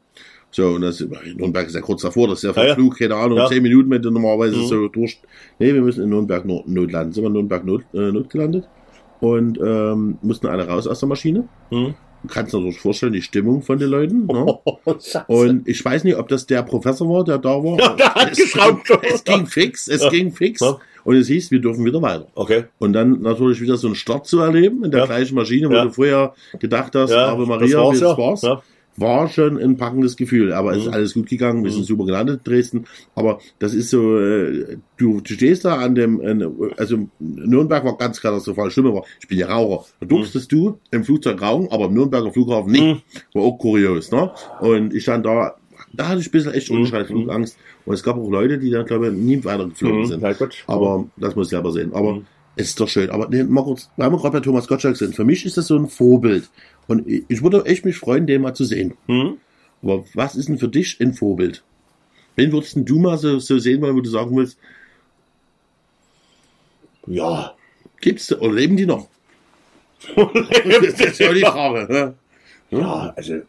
So, und das, Nürnberg ist ja kurz davor, das ist ja für Ja. Flug, keine Ahnung, Ja. zehn Minuten, wenn du normalerweise Mhm. so durch. Nee, wir müssen in Nürnberg not, notlanden. Sind wir in Nürnberg not, äh, not gelandet und ähm, mussten alle raus aus der Maschine. Mhm. Du kannst dir natürlich vorstellen, die Stimmung von den Leuten. Ne? Und ich weiß nicht, ob das der Professor war, der da war. Ja, der hat es, geschraubt. es ging fix, es Ja. ging fix. Ja. Und es hieß, wir dürfen wieder weiter. okay. Und dann natürlich wieder so einen Start zu erleben in der Ja. gleichen Maschine, wo Ja. du vorher gedacht hast, Ja, das Maria, war's das ja. war's. Ja. War schon ein packendes Gefühl, aber es ist Mhm. alles gut gegangen, wir sind super gelandet in Dresden. Aber das ist so, äh, du, du stehst da an dem, also Nürnberg war ganz katastrophal, schlimmer war, ich bin ja Raucher. Da durftest du im Flugzeug rauchen, aber im Nürnberger Flughafen nicht. Mhm. War auch kurios, ne? Und ich stand da, da hatte ich ein bisschen echt Mhm. unschreiend Flugangst. Und es gab auch Leute, die dann, glaube ich, nie weitergeflogen Mhm. sind. Gut. Aber das muss ich selber sehen. Aber Mhm. es ist doch schön. Aber nee, mal kurz, weil wir gerade bei Thomas Gottschalk sind. Für mich ist das so ein Vorbild. Und ich würde echt mich freuen, den mal zu sehen. Mhm. Aber was ist denn für dich ein Vorbild? Wen würdest du mal so, so sehen wollen, wo du sagen willst, Ja. gibt's, oder leben die noch? das ist ja die Frage. ne? Ja, also,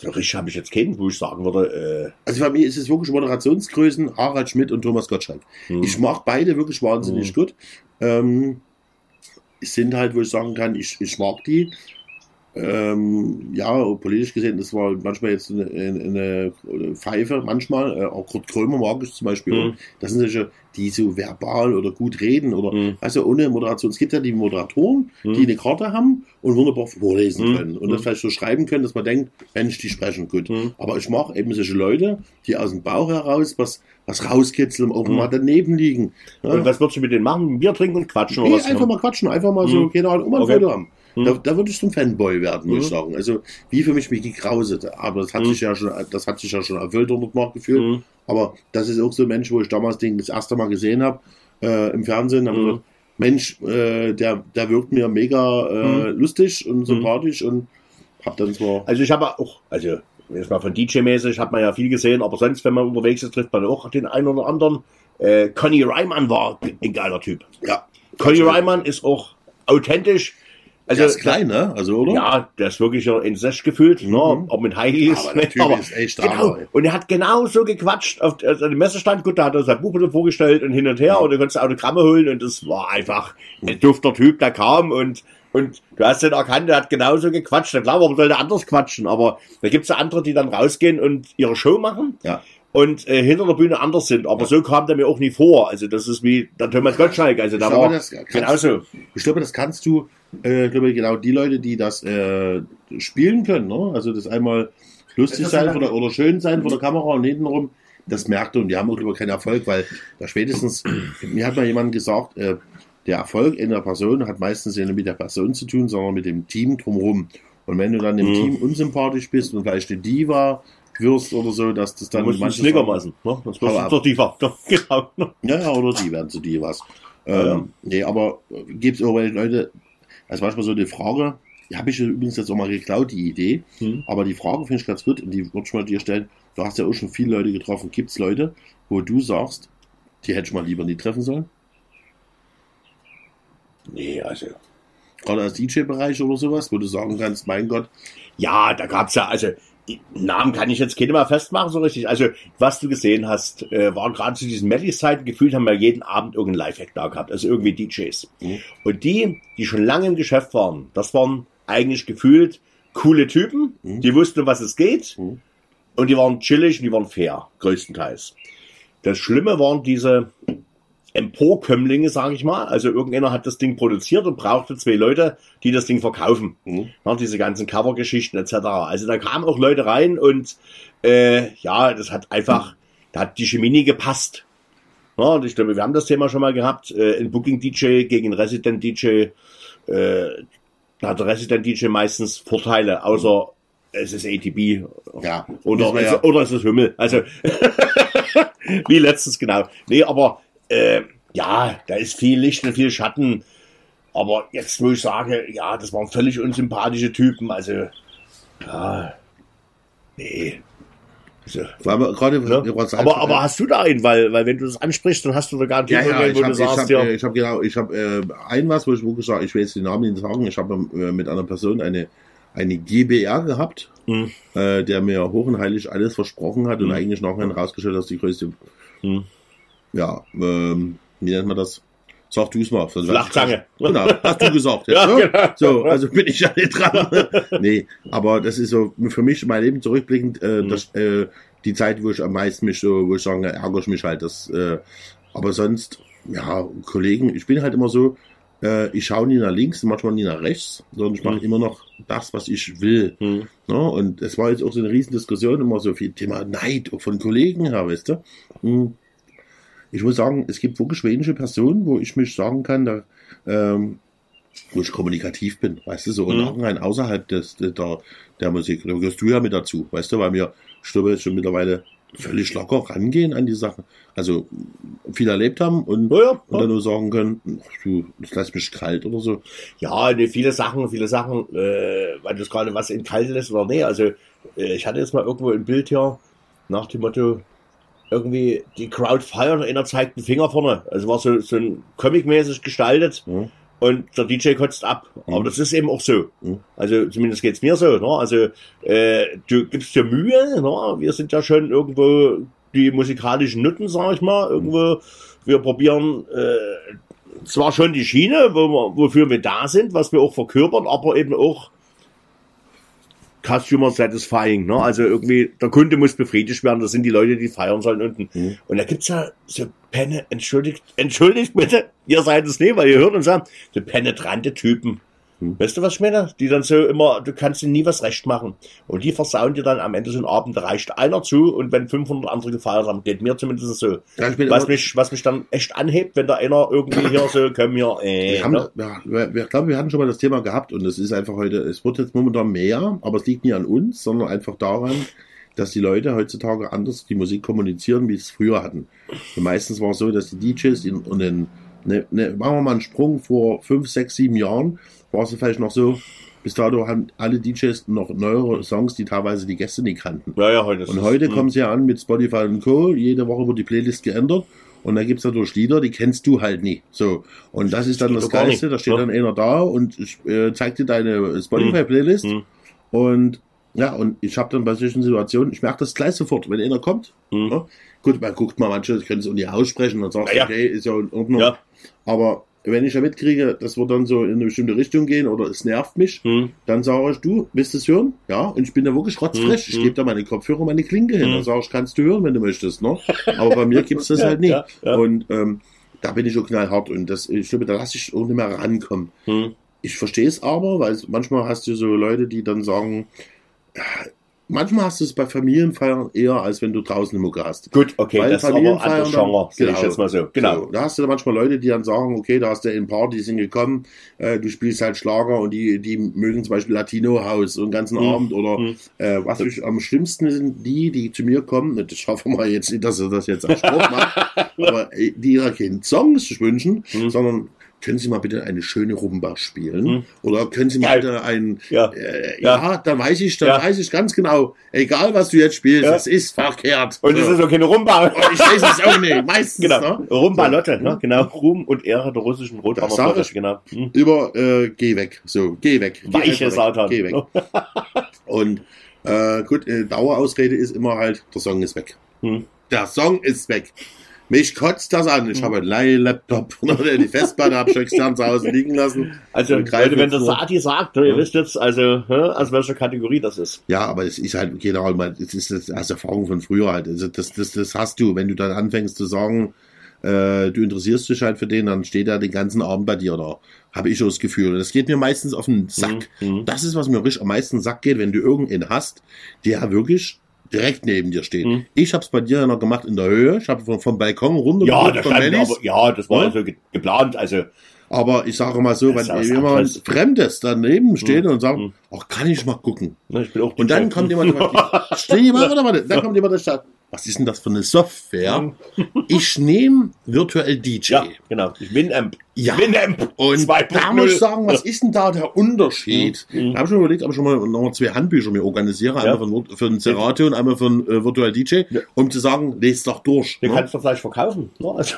so richtig habe ich jetzt keinen, wo ich sagen würde, Also bei mir ist es wirklich Moderationsgrößen, Harald Schmidt und Thomas Gottschalk. äh, hm. Ich mag beide wirklich wahnsinnig Mhm. gut. Ähm, sind halt, wo ich sagen kann, ich, ich mag die. Ähm, ja, politisch gesehen, das war manchmal jetzt eine, eine, eine Pfeife, manchmal, äh, auch Kurt Krömer mag ich zum Beispiel. Mhm. auch. Das sind solche, die so verbal oder gut reden oder, Mhm. also ohne Moderation. Es gibt ja die Moderatoren, Mhm. die eine Karte haben und wunderbar vorlesen Mhm. können und das Mhm. vielleicht so schreiben können, dass man denkt, Mensch, die sprechen gut. Mhm. Aber ich mag eben solche Leute, die aus dem Bauch heraus was, was rauskitzeln, auch Mhm. mal daneben liegen. Ja. Und was würdest du mit denen machen? Bier trinken und quatschen? Nee, oder was? einfach mal quatschen, einfach mal so, keine Ahnung, mal ein Okay. Foto haben. Mhm. Da, da würde ich zum Fanboy werden, muss ich Mhm. sagen. Also, wie für mich Mickey Krause. Aber das hat Mhm. sich ja schon, das hat sich ja schon erfüllt und nachgefühlt. Mhm. Aber das ist auch so ein Mensch, wo ich damals den das erste Mal gesehen habe, äh, im Fernsehen, Mhm. gedacht, Mensch, äh, der, der wirkt mir mega äh, lustig und sympathisch und hab dann zwar, Also ich habe auch, also jetzt mal von DJ-mäßig hat man ja viel gesehen, aber sonst, wenn man unterwegs ist, trifft man auch den einen oder anderen. Äh, Conny Reimann war ein geiler Typ. ja. Conny Reimann ist auch authentisch. Also, der ist klein, ne? Also, oder? Ja, der ist wirklich ja in sich gefühlt, Mhm. ne? auch mit Heels. Aber der Typ ist echt genau. Und er hat genau so gequatscht auf also dem Messestand. Gut, da hat er sein Buch vorgestellt und hin und her und du konntest Autogramme holen und das war einfach ein dufter Typ, der kam und und du hast den erkannt, der hat genauso gequatscht. Na klar, warum soll der anders quatschen? Aber da gibt's ja andere, die dann rausgehen und ihre Show machen Ja. Und äh, hinter der Bühne anders sind. Aber so kam der mir auch nie vor. Also das ist wie der Thomas Gottschalk. Also Ich glaube, war das kannst- genauso. Ich glaube, das kannst du, äh, ich glaube, genau die Leute, die das äh, spielen können, ne? also das einmal lustig Das sein oder, oder schön sein vor der Kamera und hintenrum, das merkt und die haben auch lieber keinen Erfolg, weil da spätestens, mir hat mal jemand gesagt, äh, der Erfolg in der Person hat meistens ja nicht mit der Person zu tun, sondern mit dem Team drumherum. Und wenn du dann dem Mhm. Team unsympathisch bist und vielleicht eine Diva wirst oder so, dass das Dann manche Snicker sagen- machen. Ne? Ab. doch tiefer. Doch, genau. ja, ja, oder die werden zu dir was. Ähm, Ja. Nee, aber gibt es irgendwelche Leute, also manchmal so eine Frage, die habe ich übrigens jetzt auch mal geklaut, die Idee, Hm. aber die Frage finde ich ganz gut und die würde ich mal dir stellen. Du hast ja auch schon viele Leute getroffen. Gibt es Leute, wo du sagst, die hätte ich mal lieber nie treffen sollen? Nee, also. Gerade als DJ-Bereich oder sowas, wo du sagen kannst, mein Gott, Ja, da gab's ja, also Namen kann ich jetzt keine mal festmachen so richtig. Also, was du gesehen hast, äh, waren gerade zu diesen Mellies-Zeiten gefühlt, haben wir jeden Abend irgendeinen Live-Act da gehabt, also irgendwie DJs. Mhm. Und die, die schon lange im Geschäft waren, das waren eigentlich gefühlt coole Typen, Mhm. die wussten, was es geht. Mhm. Und die waren chillig und die waren fair, größtenteils. Das Schlimme waren diese Emporkömmlinge, sage ich mal. Also irgendeiner hat das Ding produziert und brauchte zwei Leute, die das Ding verkaufen. Mhm. Ja, diese ganzen Covergeschichten etc. Also da kamen auch Leute rein und äh, ja, das hat einfach, da hat die Chemie nie gepasst. Ja, und ich glaube, wir haben das Thema schon mal gehabt. Äh, ein Booking DJ gegen Resident DJ. Äh, da hat der Resident DJ meistens Vorteile, außer es ist ATB ja, oder, ja. oder es ist Himmel. Also, wie letztens genau. Nee, aber äh, ja, da ist viel Licht und viel Schatten. Aber jetzt, wo ich sage, ja, das waren völlig unsympathische Typen. Also, ja, nee. Also, wir gerade ne? aber, aber hast du da einen? Weil, weil wenn du das ansprichst, dann hast du da gar nicht Ja, ja, ich wo habe du ich sagst, hab, ja. äh, ich hab genau, ich habe äh, ein was, wo ich wirklich sage, ich will jetzt den Namen nicht sagen, ich habe äh, mit einer Person eine, eine GBR gehabt, Hm. äh, der mir hoch und heilig alles versprochen hat und Mhm. eigentlich nachher herausgestellt hat, dass die größte, Hm. Ja, ähm, wie nennt man das? Sag du es mal. ich Flachzange. Genau, hast du gesagt. Ja, ne? genau. So, also bin ich ja nicht dran. nee, aber das ist so für mich mein Leben zurückblickend, äh, Mhm. das, äh, die Zeit, wo ich am meisten mich so, wo ich sage, ärgere ich mich halt. Das, äh, aber sonst, ja, Kollegen, ich bin halt immer so, äh, ich schaue nie nach links, manchmal nie nach rechts, sondern ich mache Mhm. immer noch das, was ich will. Hm. Ne? Und es war jetzt auch so eine Riesendiskussion, immer so viel Thema Neid, von Kollegen her, weißt du. Ich muss sagen, es gibt wirklich wenige Personen, wo ich mich sagen kann, da, ähm, wo ich kommunikativ bin, weißt du, so und Mhm. auch rein außerhalb des, der, der Musik. Da gehörst du ja mit dazu, weißt du, weil wir, ich glaube, jetzt schon mittlerweile völlig locker rangehen an die Sachen. Also viel erlebt haben und, Ja, ja, und dann nur sagen können, ach, du, das lässt mich kalt oder so. Ja, ne, viele Sachen, viele Sachen, äh, weil du es gerade was in kalt lässt oder nee. Also äh, ich hatte jetzt mal irgendwo ein Bild hier nach dem Motto, irgendwie die Crowd feiern, einer zeigt den Finger vorne. Also war so, so ein Comic-mäßig gestaltet Mhm. und der DJ kotzt ab. Aber Mhm. das ist eben auch so. Mhm. Also zumindest geht's mir so. Ne? Also äh, du gibst dir Mühe. Ne? Wir sind ja schon irgendwo die musikalischen Nutten, sag ich mal. Irgendwo, wir probieren äh, zwar schon die Schiene, wo wir, wofür wir da sind, was wir auch verkörpern, aber eben auch Customer Satisfying, ne? Also irgendwie, der Kunde muss befriedigt werden, das sind die Leute, die feiern sollen unten. Mhm. Und da gibt's ja so Penne, entschuldigt, entschuldigt bitte, ihr seid es nicht, weil ihr hört uns an, so penetrante Typen. Mhm. Weißt du, was ich meine? Die dann so immer, du kannst ihnen nie was recht machen. Und die versauen dir dann am Ende so einen Abend, da reicht einer zu und wenn 500 andere gefeiert haben, geht mir zumindest so. Ja, Was mich, was mich dann echt anhebt, wenn da einer irgendwie hier so, komm hier, äh, Wir haben, ne? ja, wir, wir, ich glaube, wir hatten schon mal das Thema gehabt und es ist einfach heute, es wird jetzt momentan mehr, aber es liegt nicht an uns, sondern einfach daran, dass die Leute heutzutage anders die Musik kommunizieren, wie sie es früher hatten. Und meistens war es so, dass die DJs in, in den, ne, ne, machen wir mal einen Sprung vor fünf, sechs, sieben Jahren, war es vielleicht noch so, bis dato haben alle DJs noch neuere Songs, die teilweise die Gäste nicht kannten. Ja, ja, heute ist Und es- heute hm. kommen sie ja an mit Spotify und Co. Jede Woche wird die Playlist geändert. Und da gibt's natürlich Lieder, die kennst du halt nie. So. Und das ist dann das Geilste. Da steht ne? dann einer da und äh, zeigt dir deine Spotify-Playlist. Hm. Und ja, und ich habe dann bei solchen Situationen, ich merke das gleich sofort, wenn einer kommt. Hm. Ne? Gut, man guckt mal, manche können es auch nicht aussprechen und sagt, Na ja. okay, ist ja in Ordnung. Ja. Aber wenn ich ja mitkriege, dass wir dann so in eine bestimmte Richtung gehen oder es nervt mich, Hm. dann sage ich, du, willst du es hören? Ja, und ich bin da wirklich rotzfrech. Hm, Ich hm. gebe da meine Kopfhörer, meine Klinke hin. Hm. Dann sage ich, kannst du hören, wenn du möchtest. Ne? Aber bei mir gibt's das Ja, halt nicht. ja, ja. Und ähm, da bin ich schon knallhart. Und das, ich glaube, da lasse ich auch nicht mehr rankommen. Hm. Ich verstehe es aber, weil es, manchmal hast du so Leute, die dann sagen, ja, manchmal hast du es bei Familienfeiern eher, als wenn du draußen eine Mucke hast. Gut, okay, Weil das ist aber dann- Genre, sehe ich genau. jetzt mal so. Genau. So, da hast du dann manchmal Leute, die dann sagen, okay, da hast du in Party, die sind gekommen, äh, du spielst halt Schlager und die, die mögen zum Beispiel Latino House einen ganzen Mhm. Abend oder Mhm. äh, was ich am schlimmsten sind die, die zu mir kommen, und ich hoffe mal jetzt nicht, dass sie das jetzt als Sport machen, aber äh, die ihrer keinen Songs wünschen, Mhm. sondern können Sie mal bitte eine schöne Rumba spielen? Mhm. Oder können Sie mal Geil. bitte ein, Ja. äh, Ja. ja. dann weiß ich, dann Ja. weiß ich ganz genau, egal was du jetzt spielst, Ja. es ist verkehrt. Und es ist auch keine Rumba. Und ich weiß es auch nicht, meistens, Genau. ne? Rumba So. Lotte, ne? Genau. Ruhm und Ehre der russischen ich. Genau. Hm. über äh, geh weg. So, geh weg. Geh Weiche Satan. Geh weg. Und äh, gut, äh, Dauerausrede ist immer halt, der Song ist weg. Hm. Der Song ist weg. Mich kotzt das an. Ich Hm. habe einen Leih-Laptop oder die Festplatte habe ich extern zu Hause liegen lassen. Also, Leute, wenn das Sati sagt, ne, ihr wisst jetzt, also, hä, aus welcher Kategorie das ist. Ja, aber es ist halt, genau, es ist das als Erfahrung von früher halt. Also das, das, das hast du, wenn du dann anfängst zu sagen, äh, du interessierst dich halt für den, dann steht er den ganzen Abend bei dir da. Habe ich so das Gefühl. Und das geht mir meistens auf den Sack. Mhm. Das ist, was mir richtig am meisten Sack geht, wenn du irgendeinen hast, der wirklich direkt neben dir steht. Mhm. Ich habe es bei dir ja noch gemacht in der Höhe. Ich habe vom, vom Balkon runter Ja, geguckt da von stand Mellis. aber, ja, das war Ja? also ge geplant, also, Aber ich sage mal so, Das wenn jemand. Fremdes daneben steht und sagt, Mhm. Ach, kann ich mal gucken. ne, ich auch Und dann kommt jemand, steh mal, warte, warte, dann kommt jemand, der sagt, was ist denn das für eine Software? Ich nehme virtuell DJ. Ja, genau. Ich Winamp. Ja. Winamp. Und 2.0. da muss ich sagen, was ist denn da der Unterschied? Mhm. Da habe ich mir überlegt, ob ich schon mal noch zwei Handbücher mir organisiere, Ja. einmal von, Vir- für den Serato und einmal von äh, Virtual DJ, Ja. um zu sagen, lest doch durch. Den ne? kannst du vielleicht verkaufen. Ne? Also,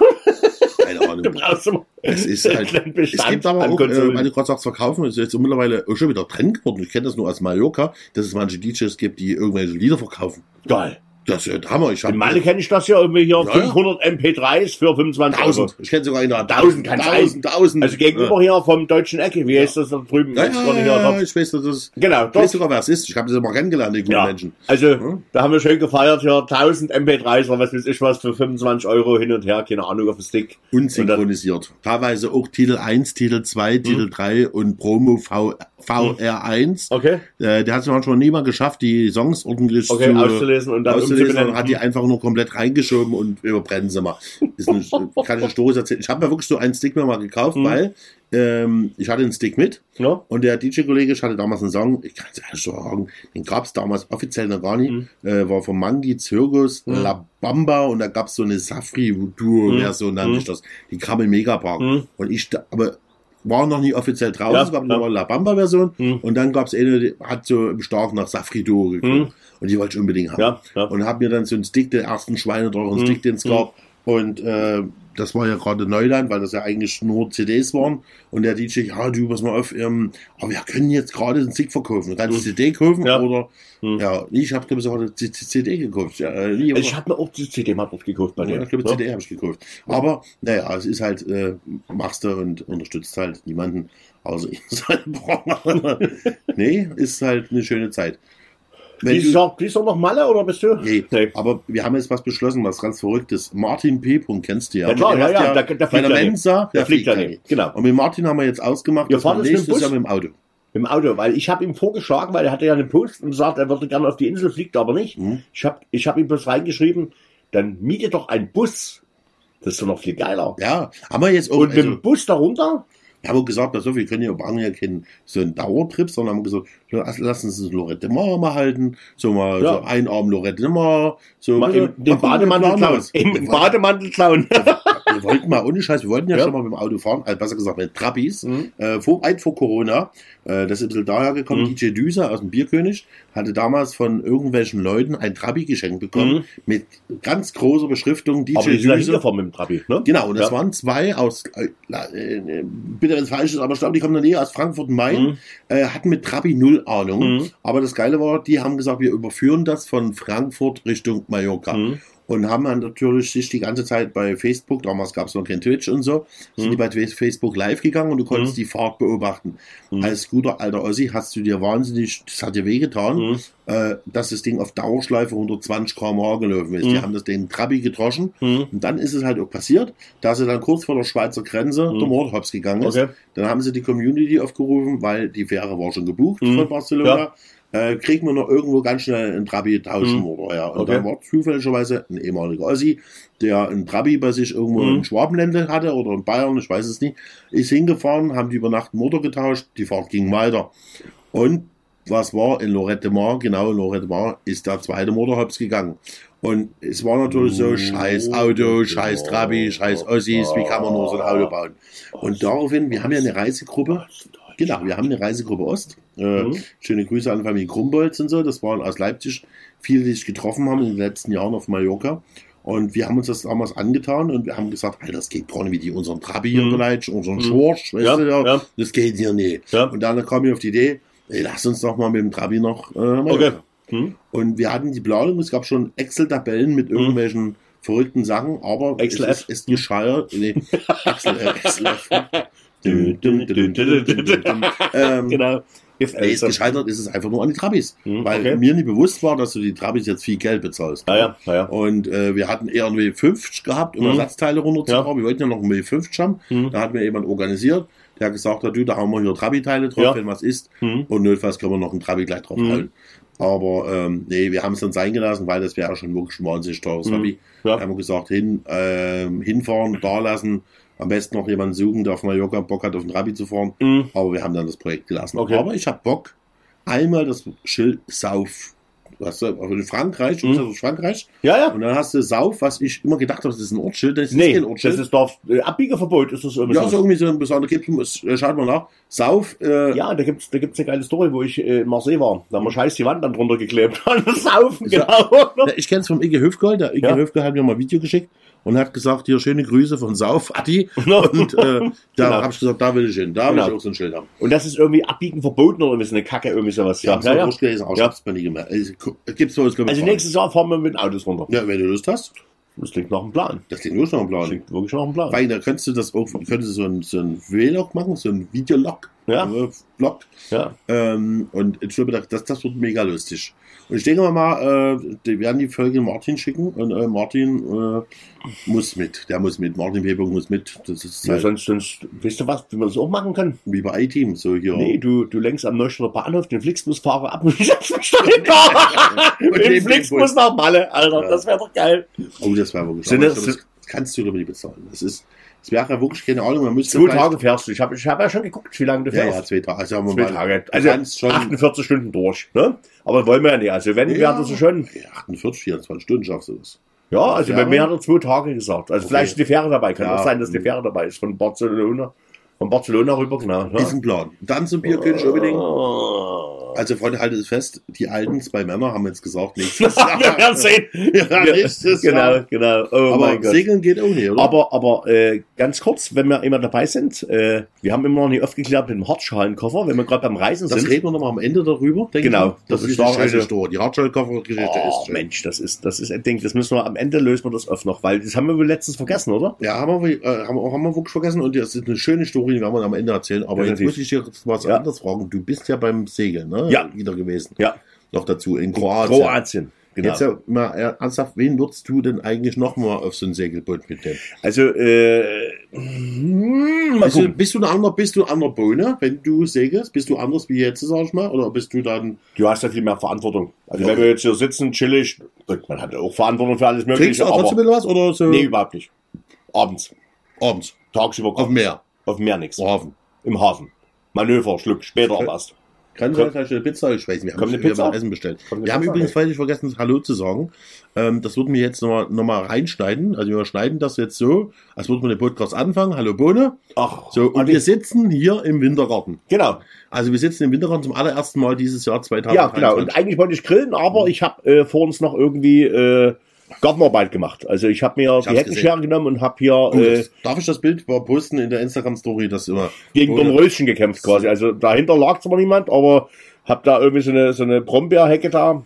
Keine du Ahnung. brauchst immer Es ist halt, es gibt aber auch, äh, weil du gerade sagst, verkaufen, ist jetzt mittlerweile auch schon wieder Trend geworden. Ich kenne das nur aus Mallorca, dass es manche DJs gibt, die irgendwelche Lieder verkaufen. Geil. Das ist ja Hammer. Ich hab In Malle kenne ich das ja irgendwie hier Ja, ja. 500 MP3s für 25 Euro. 1000. Ich kenne sogar in der 1000 kann's sein. 1000, 1000. Also gegenüber hier vom deutschen Ecke, wie heißt das da drüben? Ja, ja, ja, ja, ich weiß, dass das. Genau, Ich weiß sogar, wer es ist. Ich habe das immer kennengelernt, die guten Ja. Menschen. Also, da haben wir schön gefeiert, hier 1000 MP3s oder was weiß ich was für 25 Euro hin und her, keine Ahnung, auf den Stick. Unsynchronisiert. Teilweise auch Titel 1, Titel 2, Hm. Titel 3 und Promo v, VR1. Okay. Äh, der hat es manchmal nie mal geschafft, die Songs ordentlich Okay, zu, auszulesen und dann auszulesen, und hat die einfach nur komplett reingeschoben und überbrennen sie mal. Ist eine, eine Story erzählen. Ich habe mir wirklich so einen Stick mir mal gekauft, Mhm. weil ähm, ich hatte einen Stick mit Ja? und der DJ-Kollege, ich hatte damals einen Song, ich kann es ehrlich sagen, den gab es damals offiziell noch gar nicht, Mhm. äh, war von Mangi Zirkus, Mhm. La Bamba und da gab es so eine Safri-Duo-Version, nannte Mhm. ich das, die kam im Megapark. Mhm. Und ich, aber war noch nie offiziell draußen, Ja, es gab ja. nur La Bamba-Version Mhm. und dann gab es eine, die hat so im Stark nach Safri Duo geguckt. Mhm. Und die wollte ich unbedingt haben. Ja, ja. Und habe mir dann so einen Stick, den ersten schweineteuren Mhm. Stick, den es gab. Und äh, das war ja gerade Neuland, weil das ja eigentlich nur CDs waren. Und der DJ, ja, du, pass mal auf, ähm, aber wir können jetzt gerade einen Stick verkaufen. Du kannst Mhm. CD kaufen Ja. oder, Mhm. ja, ich habe glaube ich sogar die die CD gekauft. Ja, äh, nie, Ich habe mir auch die CD mal gekauft bei ja, dir. ich glaube, Ja. CD habe ich gekauft. Aber, naja, es ist halt, äh, machst du und unterstützt halt niemanden, außer ihn selber. nee, ist halt eine schöne Zeit. Dieses du, Jahr, dieses Jahr noch Malle oder bist du? nee, Nee. aber wir haben jetzt was beschlossen, was ganz Verrücktes. Martin P. Punkt kennst du ja. Ja, klar, ja, ja, der- bei fliegt nicht. Mensa, Der fliegt ja nicht. Genau. Und mit Martin haben wir jetzt ausgemacht, dass wir mit dem nächstes Bus? Jahr mit dem Auto. Im Auto, weil ich habe ihm vorgeschlagen, weil er hatte ja einen Post und sagt, er würde gerne auf die Insel, fliegt aber nicht. Mhm. Ich habe ich hab ihm bloß reingeschrieben, dann miete doch einen Bus. Das ist doch noch viel geiler. Ja, haben wir jetzt auch, Und mit also, dem Bus darunter? Wir haben gesagt, pass auf, wir können ja, brauchen ja keinen so einen Dauertrip, sondern haben gesagt, lass- lass uns das Lorette Mar mal halten, so mal Ja. so ein Abend Lorette Mar, so Mal wir- im, den Bademantel klauen. Im Bademantel klauen. wir wollten mal, ohne Scheiß, wir wollten ja, Ja. schon mal mit dem Auto fahren, also besser gesagt mit Trappis, Mhm. äh, vor, weit vor Corona. Äh, das ist ein bisschen daher gekommen, Mhm. DJ Düser aus dem Bierkönig hatte damals von irgendwelchen Leuten ein Trabi geschenkt bekommen, Mhm. mit ganz großer Beschriftung DJ aber Düser. hingefahren mit dem Trabi, ne? Genau, und das Ja. waren zwei aus, äh, äh, bitte wenn es falsch ist, aber ich glaube, die kommen der Nähe aus Frankfurt und Main, Mhm. äh, hatten mit Trabi null Ahnung. Mhm. Aber das Geile war, die haben gesagt, wir überführen das von Frankfurt Richtung Mallorca. Mhm. Und haben dann natürlich sich die ganze Zeit bei Facebook, damals gab es noch kein Twitch und so, sind Mhm. die bei Facebook live gegangen und du konntest Mhm. die Fahrt beobachten. Mhm. Als guter alter Ossi hast du dir wahnsinnig, das hat dir wehgetan, Mhm. äh, dass das Ding auf Dauerschleife 120 km/h gelaufen ist. Die Mhm. haben das den Trabi gedroschen Mhm. und dann ist es halt auch passiert, dass sie dann kurz vor der Schweizer Grenze Mhm. der Mordhops gegangen ist. Okay. Dann haben sie die Community aufgerufen, weil die Fähre war schon gebucht von Barcelona. Äh, kriegen wir noch irgendwo ganz schnell einen Trabi tauschen Mhm. oder ja. Und Okay. dann war zufälligerweise ein ehemaliger Ossi, der einen Trabi bei sich irgendwo Mhm. in Schwabenländle hatte oder in Bayern, ich weiß es nicht, ist hingefahren, haben die über Nacht Motor getauscht, die Fahrt ging weiter. Und was war in Lorette Mar? Genau, in Lorette Mar ist der zweite Motorhops gegangen. Und es war natürlich so, Oh, scheiß Auto, scheiß Trabi, scheiß Ossis, wie kann man nur so ein Auto bauen? Und daraufhin, wir haben ja eine Reisegruppe, genau, wir haben eine Reisegruppe Ost, äh, Mhm. schöne Grüße an Familie Krumbolz und so, das waren aus Leipzig, viele, die sich getroffen haben in den letzten Jahren auf Mallorca. Und wir haben uns das damals angetan und wir haben gesagt, Alter, das geht gar nicht, wie die unseren Trabi hier Mhm. beleidigt, unseren Mhm. Schorsch, weißt Ja, du, ja, ja. das geht hier nicht. Ja. Und dann kam ich auf die Idee, ey, lass uns doch mal mit dem Trabi noch äh. Okay. Mhm. Und wir hatten die Planung, es gab schon Excel-Tabellen mit irgendwelchen verrückten Sachen, aber Excel es ist, ist gescheit. Nee, Excel, äh, Excel. Genau. Nee, ist gescheitert ist es einfach nur an die Trabis. Mhm, weil okay. mir nicht bewusst war, dass du die Trabis jetzt viel Geld bezahlst. Ja, ja, ja. Und äh, wir hatten eher einen W50 gehabt, um Mhm. Ersatzteile runterzubauen. Ja. Wir wollten ja noch einen W50 haben. Mhm. Da hat mir jemand organisiert, der gesagt, hat, du, da haben wir hier Trabi-Teile drauf, wenn was ist. Und notfalls können wir noch einen Trabi gleich drauf Mhm. hauen. Aber ähm, nee, wir haben es dann sein gelassen, weil das wäre schon wirklich ein wahnsinnig teures. Hobby. Da haben wir gesagt, hin, ähm, hinfahren, da lassen, am besten noch jemanden suchen, der auf Mallorca Bock hat, auf den Trabi zu fahren. Mhm. Aber wir haben dann das Projekt gelassen. Okay. Aber ich habe Bock, einmal das Schild Sauf. Weißt du, also in Frankreich, Mhm. aus Frankreich, Ja, ja. und dann hast du Sauf, was ich immer gedacht habe, das ist ein Ortsschild, das ist Nee, kein das Ortsschild. ist doch äh, Abbiegeverbot, ist das irgendwie ja, so. irgendwie so ein besonderer gibt es, schaut mal nach. Sauf, äh, Ja, da gibt's, da gibt's eine geile Story, wo ich äh, in Marseille war. Da haben wir scheiß die Wand dann drunter geklebt. Saufen, genau. Ja, Ich kenne es vom Igge Höfgold. Der Igge Ja. Höfgold hat mir mal ein Video geschickt und hat gesagt, hier schöne Grüße von Sauf, Adi. No. Und äh, da Genau. habe ich gesagt, da will ich hin. Da will Genau. ich auch so ein Schild haben. Und das ist irgendwie abbiegen verboten oder ist eine Kacke, irgendwie sowas. Ja, Ja, ja, gelesen, ich Ja. mir nie gemerkt. Also, Gibt's ich, Also nächstes Jahr fahren wir mit den Autos runter. Ja, wenn du Lust hast. Das klingt nach einem Plan. Das klingt nur schon ein Das Plan. klingt wirklich nach einem Plan. Weil da könntest du das auch, könntest du so ein, so ein Vlog machen, so ein Videolog. Ja. äh, Vlog. Ja. Ähm, und ich glaube, das, das wird mega lustig. Und ich denke mal, äh, die werden die Folge Martin schicken und äh, Martin äh, muss mit. Der muss mit. Martin Weber muss mit. Das ist Ja, halt sonst, sonst, weißt du was, wie man das auch machen kann? wie bei iTeam. So hier. Nee, du, du lenkst am Neustädter Bahnhof den Flixbusfahrer ab und dahinter. Und Mit den Flixbus nach Malle, Alter. Ja. Das wäre doch geil. Oh, das wäre wirklich. Sind das- ich kannst du nicht bezahlen. Das ist, das wäre wirklich keine Ahnung. Man müsste Zwei Tage fährst du. Ich habe ich hab ja schon geguckt, wie lange du Ja, fährst. ja, zwei Tage. Also, sagen wir Zwei mal, Tage. Also schon 48 Stunden durch. Ne? Aber wollen wir ja nicht. Also wenn, Ja. das so schon. Ja, 48, 24 Stunden schaffst du das. Ja, also bei mir hat er zwei Tage gesagt. Also Okay. vielleicht ist die Fähre dabei. Kann Ja. auch sein, dass die Fähre dabei ist. Von Barcelona. Von Barcelona rüber, genau. Ne? Ist ein Plan. Dann zum Bierkönig unbedingt. Oh. Also, Freunde, haltet es fest. Die alten zwei Männer haben jetzt gesagt, nächstes wir werden sehen. Ja, nächstes genau, Jahr. genau. Oh Aber. Segeln geht auch nicht, oder? Aber, aber äh, ganz kurz, wenn wir immer dabei sind, äh, wir haben immer noch nicht aufgeklärt mit dem Hartschalenkoffer, wenn wir gerade beim Reisen das sind. reden wir nochmal am Ende darüber, denke Genau. ich. Das, Das ist die schöne also-. Die Hartschallkoffergeschichte Oh, ist schön. Mensch, das ist, das ist ein Ding, das müssen wir am Ende lösen wir das oft noch, weil das haben wir wohl letztens vergessen, oder? Ja, haben wir, äh, haben, haben wir wirklich vergessen und das ist eine schöne Story, die werden wir am Ende erzählen. Aber jetzt Definitiv. muss ich dir was Ja. anderes fragen. Du bist ja beim Segeln, ne? Ja. Wieder gewesen. Ja. Noch dazu in Kroatien. Kroatien. Genau. Jetzt ja mal äh, ernsthaft, wen würdest du denn eigentlich nochmal auf so ein Segelboot mitnehmen? Also, äh, mal Bist du, bist du ein anderer, bist du ein anderer Bohne, wenn du segelst? Bist du anders wie jetzt, sag ich mal? Oder bist du dann, Du hast ja viel mehr Verantwortung. Also, Ja. wenn wir jetzt hier sitzen, chillig, man hat ja auch Verantwortung für alles kriegst Mögliche, du auch trotzdem aber, wieder was? Oder so nee, überhaupt nicht. Abends. abends? Tagsüber Auf Meer, auf dem Meer nichts. im Hafen. Im Hafen. Manöver, Schluck, später aber erst. Kann sein, vielleicht eine Pizza, ich weiß nicht. Wir haben, wir Pizza? Essen bestellt. Kommt Wir haben Pizza? übrigens völlig vergessen, Hallo zu sagen. Ähm, das würden wir jetzt nochmal noch mal reinschneiden. Also wir schneiden das jetzt so, als würden wir den Podcast anfangen. Hallo Bohne. Ach, So, und wir sitzen hier im Wintergarten. genau. Also wir sitzen im Wintergarten zum allerersten Mal dieses Jahr Ja, 2023. genau. Und eigentlich wollte ich grillen, Mhm. aber ich habe äh, vor uns noch irgendwie äh, Gartenarbeit gemacht. Also ich habe mir die hab's Heckenschere genommen und habe hier Oh, äh, darf ich das Bild mal posten in der Instagram-Story? Das immer gegen den Röschen gekämpft quasi. Also dahinter lag zwar niemand, aber habe da irgendwie so eine, so eine Brombeerhecke da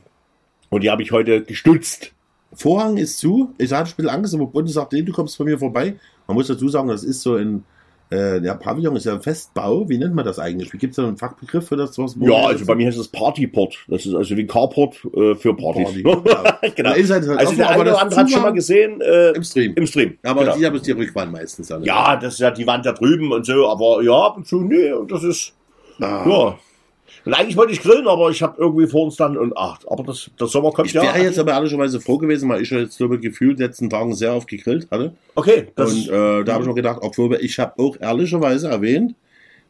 und die habe ich heute gestützt. Vorhang ist zu. Ich hatte ein bisschen Angst, aber Bunde sagt, nee, du kommst von mir vorbei. Man muss dazu sagen, das ist so ein, äh, der Pavillon ist ja ein Festbau. Wie nennt man das eigentlich? Wie gibt es da einen Fachbegriff für das? Was Ja, also bei mir heißt es Partyport. Das ist also wie ein Carport äh, für Partys. Party. genau. genau. Ist halt Also offen, der eine das oder andere hat schon mal gesehen äh, im Stream. im Stream. aber genau. die haben es die Rückwand meistens dann. Ja, das ist ja die Wand da drüben und so, aber ja, ab und zu, nee, und das ist, Ah. ja. Und eigentlich wollte ich grillen, aber ich habe irgendwie vor uns dann und ach, aber das, der Sommer kommt Ich ja. wäre jetzt aber ehrlicherweise froh gewesen, weil ich jetzt glaube ich, gefühlt letzten Tagen sehr oft gegrillt hatte. okay, das und äh, da habe ich mir gedacht, obwohl ich habe auch ehrlicherweise erwähnt,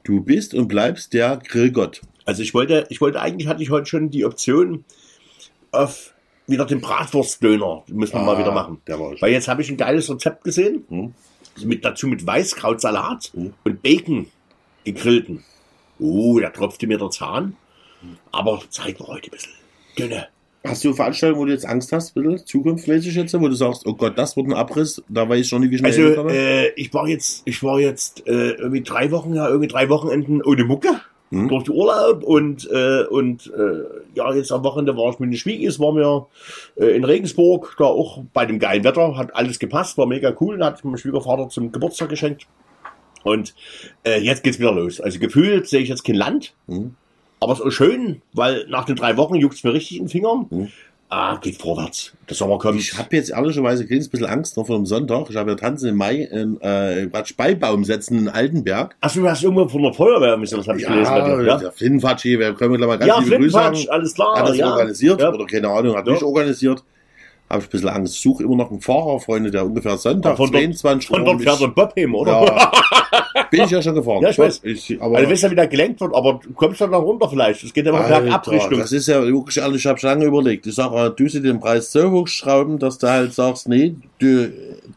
du bist und bleibst der Grillgott. also ich wollte, ich wollte eigentlich hatte ich heute schon die Option auf wieder den Bratwurstdöner, müssen wir mal Ah, wieder machen. Weil jetzt habe ich ein geiles Rezept gesehen, Hm. mit, dazu mit Weißkrautsalat Hm. und Bacon gegrillten. Oh, da tropfte mir der Zahn, aber zeigen wir heute ein bisschen dünne. Hast du Veranstaltungen, wo du jetzt Angst hast, bitte, zukunftsmäßig jetzt, wo du sagst, oh Gott, das wird ein Abriss, da weiß ich schon nicht, wie schnell ich Also hinkomme? äh, ich war jetzt, ich war jetzt äh, irgendwie drei Wochen, ja, irgendwie drei Wochenenden ohne Mucke Mhm. durch die Urlaub und äh, und äh, ja, jetzt am Wochenende war ich mit den Schwiegis, waren wir äh, in Regensburg, da auch bei dem geilen Wetter, hat alles gepasst, war mega cool, da hat mein Schwiegervater zum Geburtstag geschenkt. Und äh, jetzt geht's wieder los. Also gefühlt sehe ich jetzt kein Land, Mhm. aber es ist schön, weil nach den drei Wochen juckt's mir richtig in den Fingern. Mhm. Ah, geht vorwärts. Der Sommer kommt. Ich habe jetzt ehrlicherweise ein bisschen Angst noch vor dem Sonntag. Ich habe ja Tanzen im Mai in äh, Quatsch, Beibaum setzen in Altenberg. Achso, du hast irgendwo von der Feuerwehr, bisschen, das habe ich gelesen. bei dir, ja, der Flintenfatsch hier, wir können gleich mal ganz Ja, liebe Grüße sagen. Alles klar. Hat das ja. organisiert Ja. oder keine Ahnung, hat Ja. nicht organisiert. Habe ich ein bisschen Angst. Suche immer noch einen Fahrer, Freunde, der ungefähr Sonntag Von dort- 22 Von Uhr dort mich- fährt ein Bob hin, oder? ja, bin ich ja schon gefahren. Ja, ich weiß. Ich, aber Also, du weißt ja, wie der gelenkt wird, aber du kommst dann da runter vielleicht. Es geht immer bergab Richtung. das ist ja wirklich ehrlich, ich habe schon lange überlegt. Ich sage, du sie den Preis so hochschrauben, dass du halt sagst, nee, du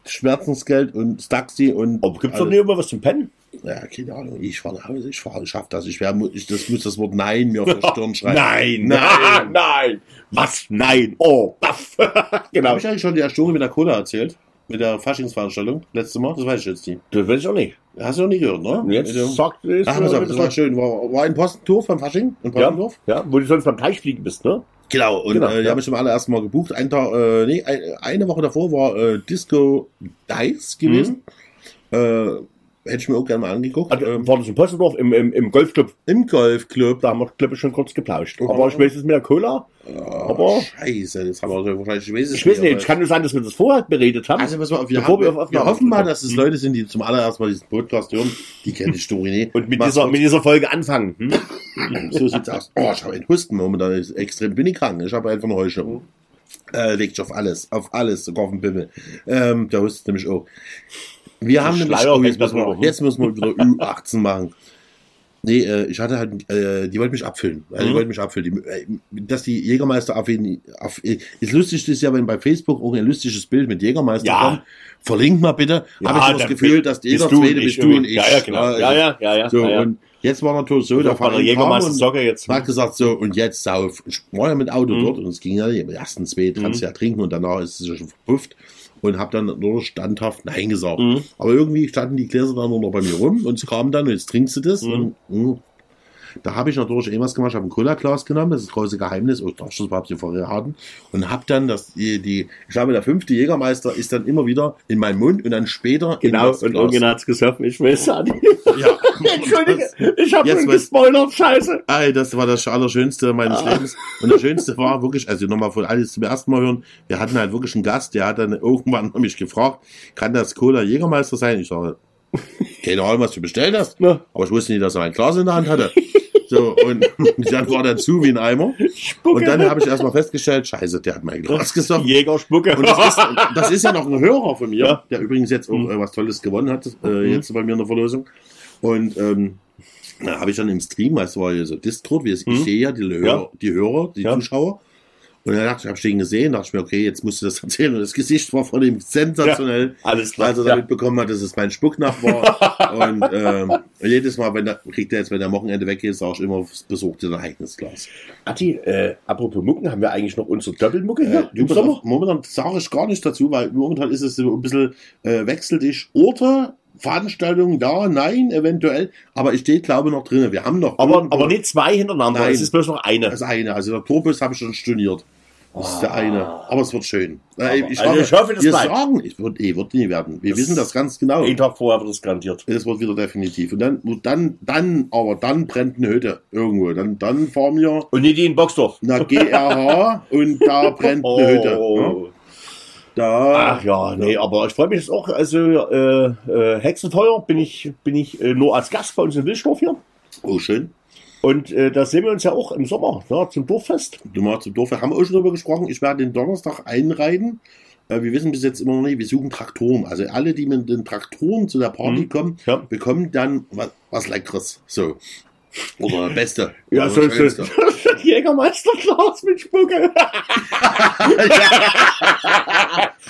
Schmerzensgeld und das Taxi und. Aber gibt's doch nicht immer was zum Pennen? Ja, keine Ahnung. Ich fahre nach Hause, ich fahre, ich schaff das. Ich, wär, ich das muss das Wort Nein mir auf der Stirn schreiben. Nein, Nein. nein, nein. Was? Nein. Oh, baff. genau. Habe ich eigentlich schon die Story mit der Cola erzählt? Mit der Faschingsveranstaltung? Letztes Mal? Das weiß ich jetzt nicht. Das weiß ich auch nicht. Hast du noch nie gehört, ne? Jetzt dem- sagt es. Ach, pass auf, das war schön. War, war ein Postendorf beim Fasching? In ja, Postendorf? ja, wo du sonst beim Teich fliegen bist, ne? Genau, und Genau, äh, die ja. habe ich zum allerersten Mal gebucht. Ein Tag, äh, nee, ein, eine Woche davor war äh, Disco Dice gewesen. Äh, hätte ich mir auch gerne mal angeguckt. Also, ähm, war das in Potsdorf im, im, im Golfclub? Im Golfclub. Da haben wir, glaube ich, schon kurz geplauscht. Oh. Aber ich weiß es mit der Cola. Aber Scheiße, das haben wir wahrscheinlich. Ich weiß, es Ich weiß nicht, es kann nur sein, dass wir das vorher beredet haben. Also, auf, wir, Bevor haben, wir wir, auf Aufnahme hoffen mal, dass es Leute sind, die zum allerersten Mal diesen Podcast hören. Die kennen die Story nicht. und mit Mach's dieser, mit dieser Folge anfangen. Hm? So sieht's aus. Oh, ich habe einen Husten momentan. Ist extrem bin ich krank. Ich habe einfach eine Heuschnupfen. Äh, legt auf alles. Auf alles. Sogar auf den Bimmel. Ähm, der hustet nämlich auch. Wir haben nämlich, oh, jetzt, müssen wir, jetzt müssen wir wieder Ü18 machen. Nee, äh, ich hatte halt, äh, die wollten mich abfüllen. Also, Die Mhm. wollten mich abfüllen. Die, äh, dass die Jägermeister abfüllen. Auf, äh, ist lustig, ist ja, wenn bei Facebook auch ein lustiges Bild mit Jägermeister Ja. kommt. Verlink mal bitte. Ja, Habe ich so das Gefühl, dass jeder Zweite bist du und ich. Ja, ja, genau. Ja, ja, ja, ja. So, ja, ja. und jetzt war natürlich so, auch bei der Jägermeister und- Socke jetzt. hat gesagt so, und jetzt sauf. Ich war ja mit Auto Mhm. dort und es ging ja nicht. Im ersten zwei kannst du ja trinken und danach ist es ja schon verpufft. Und habe dann nur standhaft Nein gesagt. Mhm. Aber irgendwie standen die Gläser dann nur noch bei mir rum und es kam dann und jetzt trinkst du das. Mhm. Und, mh. Da habe ich natürlich irgendwas gemacht. Ich habe ein Cola-Glas genommen, das ist das große Geheimnis. Oh, ich das überhaupt nicht verraten. Und habe dann das, die, die, ich glaube, der fünfte Jägermeister ist dann immer wieder in meinen Mund und dann später in Genau, und. Eugen hat's gesoffen, ich weiß ja nicht. Ja. Entschuldige, ich habe weiß- gespoilert, scheiße. Ey, das war das Allerschönste meines Ah. Lebens. Und das Schönste war wirklich, also nochmal von alles zum ersten Mal hören, wir hatten halt wirklich einen Gast, der hat dann irgendwann mich gefragt, kann das Cola Jägermeister sein? Ich sage, keine Ahnung, was du bestellt hast. Na. Aber ich wusste nicht, dass er ein Glas in der Hand hatte. So, und dann war der zu wie ein Eimer. Spucke. Und dann habe ich erstmal festgestellt, scheiße, der hat mein Glas gesoffen. Jägerspucke. Und das ist, das ist ja noch ein Hörer von mir, Ja. Mhm. der übrigens jetzt auch äh, was Tolles gewonnen hat, äh, jetzt bei mir in der Verlosung. Und ähm, da habe ich dann im Stream, es war ja so Discord, wie es, ich Mhm. sehe ja die Hörer, Ja. die, Hörer die Ja. Zuschauer. Und dann dachte ich, habe ich den gesehen, dachte ich mir, okay, jetzt musst du das erzählen. Und das Gesicht war von ihm sensationell, Alles klar. als er Ja. damit bekommen hat, dass es mein Spucknach war. und ähm, jedes Mal, wenn der, kriegt er jetzt, wenn der am Wochenende weg ist, sage ich immer, besucht dir ein eigenes Glas. Atti, äh, apropos Mucken, haben wir eigentlich noch unsere Doppelmucke hier Ja, Sommer? momentan, momentan sage ich gar nicht dazu, weil momentan ist es so ein bisschen äh, wechselt ich Orte, Veranstaltungen, ja, nein, eventuell, aber ich stehe, glaube ich, noch drin. Wir haben noch Aber, aber nicht zwei hintereinander, Nein. es ist bloß noch eine. das eine. Also der Tourbus habe ich schon storniert. Das ist der eine. Aber es wird schön. Äh, Ah. also ich hoffe, das wir bleibt. sagen, es wird, eh, wird nie werden. Wir Das- wissen das ganz genau. Einen Tag vorher wird es garantiert. Das wird wieder definitiv. Und dann, dann, dann, aber dann brennt eine Hütte irgendwo. Dann, dann fahren wir Und nicht in Boxdorf. nach GRH und da brennt eine Hütte. Ja? Da, Ach ja, nee, aber ich freue mich jetzt auch. Also äh, äh, Hexenfeuer bin ich, bin ich äh, nur als Gast bei uns in Wilsdorf hier. oh schön. Und äh, da sehen wir uns ja auch im Sommer ja, zum Dorffest. Du mal zum Dorf. Wir haben auch schon darüber gesprochen. Ich werde den Donnerstag einreiten. Äh, Wir wissen bis jetzt immer noch nicht, wir suchen Traktoren. Also alle, die mit den Traktoren zu der Party Mhm. kommen, Ja. bekommen dann was, was Leckeres. So. Oder das Beste. Ja, so das ist Schönste. es. Jägermeisterglas mit Spucke.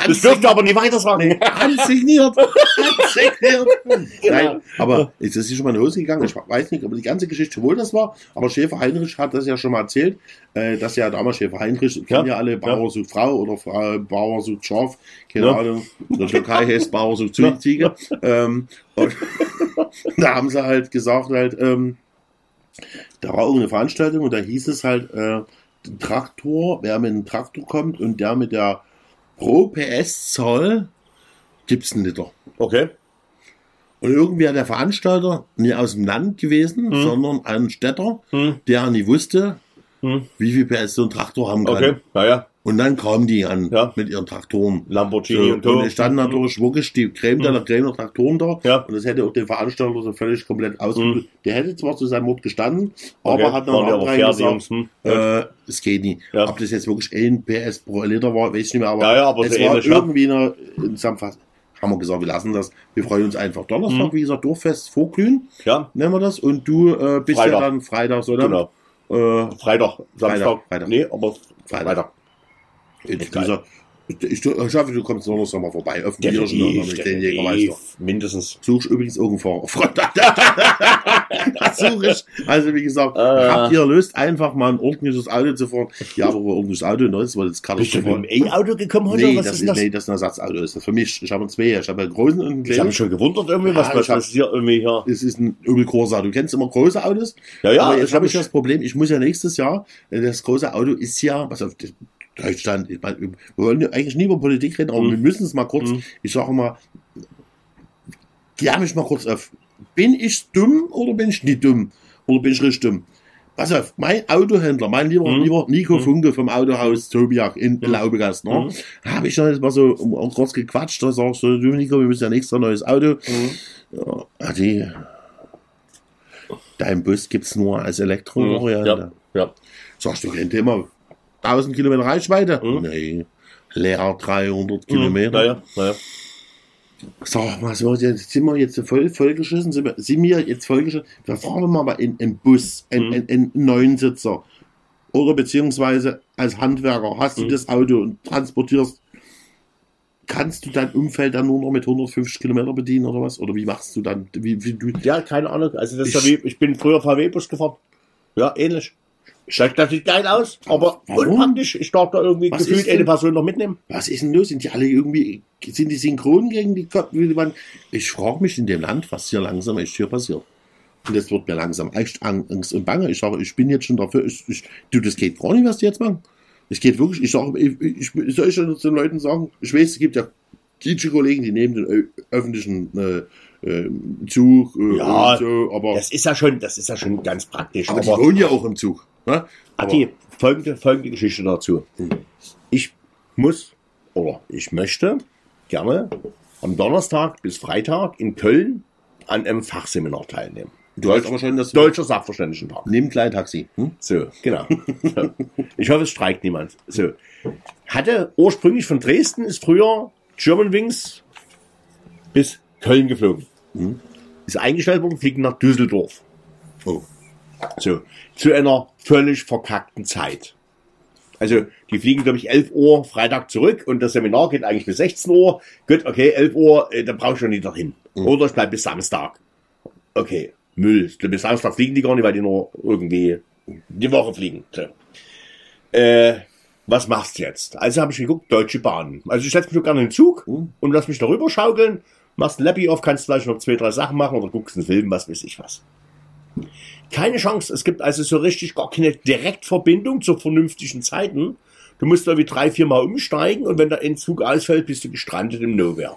Das dürft ihr aber nicht weiter sagen. Handsigniert. Handsigniert. Genau. Nein, aber es ist schon mal in Hose gegangen. Ich weiß nicht, ob die ganze Geschichte wohl das war. Aber Schäfer Heinrich hat das ja schon mal erzählt, äh, dass ja damals Schäfer Heinrich, kennen ja alle, Bauer sucht Frau oder Frau, Bauer sucht Schaf, keine Ja. Ahnung. In der Türkei heißt Bauer sucht Ziege. Ähm, und da haben sie halt gesagt, halt, ähm, da war irgendeine Veranstaltung und da hieß es halt, äh, Traktor, wer mit einem Traktor kommt und der mit der pro PS-Zahl gibt's einen Liter. Okay. Und irgendwie hat der Veranstalter nicht aus dem Land gewesen, Mhm. sondern ein Städter, Hm. der nicht wusste, Hm. wie viel PS so ein Traktor haben kann. Okay. Naja. Und dann kamen die an Ja. mit ihren Traktoren. So, Lamborghini und und so. es standen natürlich wirklich die Creme der Creme der Traktoren da. Mhm. Ja. Und das hätte auch den Veranstalter so völlig komplett ausgebildet. Der hätte zwar zu seinem Mord gestanden, Okay. aber hat dann auch gesagt, hm? äh, es geht nicht. Ja. Ob das jetzt wirklich 1 PS pro Liter war, weiß ich nicht mehr, aber, Ja, aber es so war ähnlich, irgendwie eine, in Zusammenfassung. Haben wir gesagt, wir lassen das. Wir freuen uns einfach. Donnerstag, Mhm. wie gesagt, Dorffest vorglühen, Ja, nennen wir das. Und du äh, bist Freitag. ja dann Freitag, so dann. genau. Äh, Freitag, Samstag. Freitag. Nee, aber Freitag. Freitag. Dieser, Ich, ich hoffe, du kommst Donnerstag mal vorbei. Öffentlich oder schon noch den Jägermeister. mindestens. Suche ich übrigens irgendwo das suche ich. Also wie gesagt, Äh. habt ihr Lust, einfach mal ein ordentliches Auto zu fahren? Ja, aber ordentliches Auto, ne? Das war jetzt gerade Bist du mit dem E-Auto gekommen heute? Nee, was das ist das? nee, das ist ein Ersatzauto. Das ist für mich. Ich habe zwei. Ich habe einen großen und einen Ich habe kleinen. mich schon gewundert irgendwie, was, Ja, was ich hier irgendwie hier. Es ist ein Opel Corsa. Du kennst immer große Autos. Ja, ja, aber ich jetzt hab habe ich das Problem, ich muss ja nächstes Jahr, äh, das große Auto ist ja, was auf Deutschland, ich meine, wir wollen ja eigentlich nie über Politik reden, aber Mhm. wir müssen es mal kurz, Mhm. ich sage mal, klär mich mal kurz auf. Bin ich dumm oder bin ich nicht dumm? Oder bin ich richtig dumm? Pass auf, mein Autohändler, mein lieber, Mhm. lieber Nico Mhm. Funke vom Autohaus Tobiak in Laubegast, ne? Mhm. habe ich dann jetzt mal so um, kurz gequatscht, da sagst du, du Nico, wir müssen ja nächstes Jahr neues Auto. Mhm. Ja, Adi, dein Bus gibt's nur als Elektro-Variante. Ja, ja. Sagst du, kennt ihr immer 1000 Kilometer Reichweite? Mhm. Nee, leer 300 Kilometer. Naja, naja. Sag mal, so, jetzt sind wir jetzt voll, vollgeschissen, sind wir, sind wir jetzt vollgeschissen? Wir fahren mal in einen Bus, einen, Mhm. Neunsitzer. Oder beziehungsweise als Handwerker hast du Mhm. das Auto und transportierst. Kannst du dein Umfeld dann nur noch mit 150 Kilometer bedienen oder was? Oder wie machst du dann? Wie, wie du, Ja, keine Ahnung. Also das ist ja Ich- wie, ich bin früher VW-Bus gefahren. Ja, ähnlich. Steigt natürlich geil aus, aber Warum? unpraktisch. Ich darf da irgendwie Was gefühlt denn- eine Person noch mitnehmen. was ist denn los? Sind die alle irgendwie, sind die synchron gegen die Kopf? wie man- Ich frage mich in dem Land, was hier langsam echt hier passiert. Und das wird mir langsam echt Angst und Bange. Ich sage, ich bin jetzt schon dafür. Ich, ich, du, das geht gar nicht, was die jetzt machen. Es geht wirklich, ich sage, ich, ich, ich soll schon den Leuten sagen, ich weiß, es gibt ja Kollegen, die nehmen den öffentlichen äh, äh, Zug äh, Ja, so, aber, Das ist ja schon, das ist ja schon ganz praktisch. aber die aber wohnen ja auch im Zug. Ne? Aber- Adi, folgende, folgende Geschichte dazu. Ich muss oder ich möchte gerne am Donnerstag bis Freitag in Köln an einem Fachseminar teilnehmen. du weißt aber schon, dass Deutscher Sachverständigentag. nimm Kleintaxi. Hm? So, genau. So. Ich hoffe, es streikt niemand. So. Hatte ursprünglich von Dresden, ist früher Germanwings bis Köln geflogen. Ist eingestellt worden, fliegt nach Düsseldorf. Oh. So. Zu einer völlig verkackten Zeit. Also, die fliegen, glaube ich, 11 Uhr Freitag zurück und das Seminar geht eigentlich bis 16 Uhr. Gut, okay, 11 Uhr, äh, da brauche ich schon nicht dahin. Oder ich bleibe bis Samstag. Okay, Müll. Bis Samstag fliegen die gar nicht, weil die nur irgendwie die Woche fliegen. So. Äh, was machst du jetzt? Also habe ich geguckt, Deutsche Bahn. Also ich setze mich doch gerne in den Zug und lass mich darüber schaukeln. Machst ein Lappy auf, kannst vielleicht noch zwei, drei Sachen machen oder guckst einen Film, was weiß ich was. Keine Chance. Es gibt also so richtig gar keine Direktverbindung zu vernünftigen Zeiten. Du musst irgendwie drei, vier Mal umsteigen und wenn da ein Zug ausfällt, bist du gestrandet im Nowhere.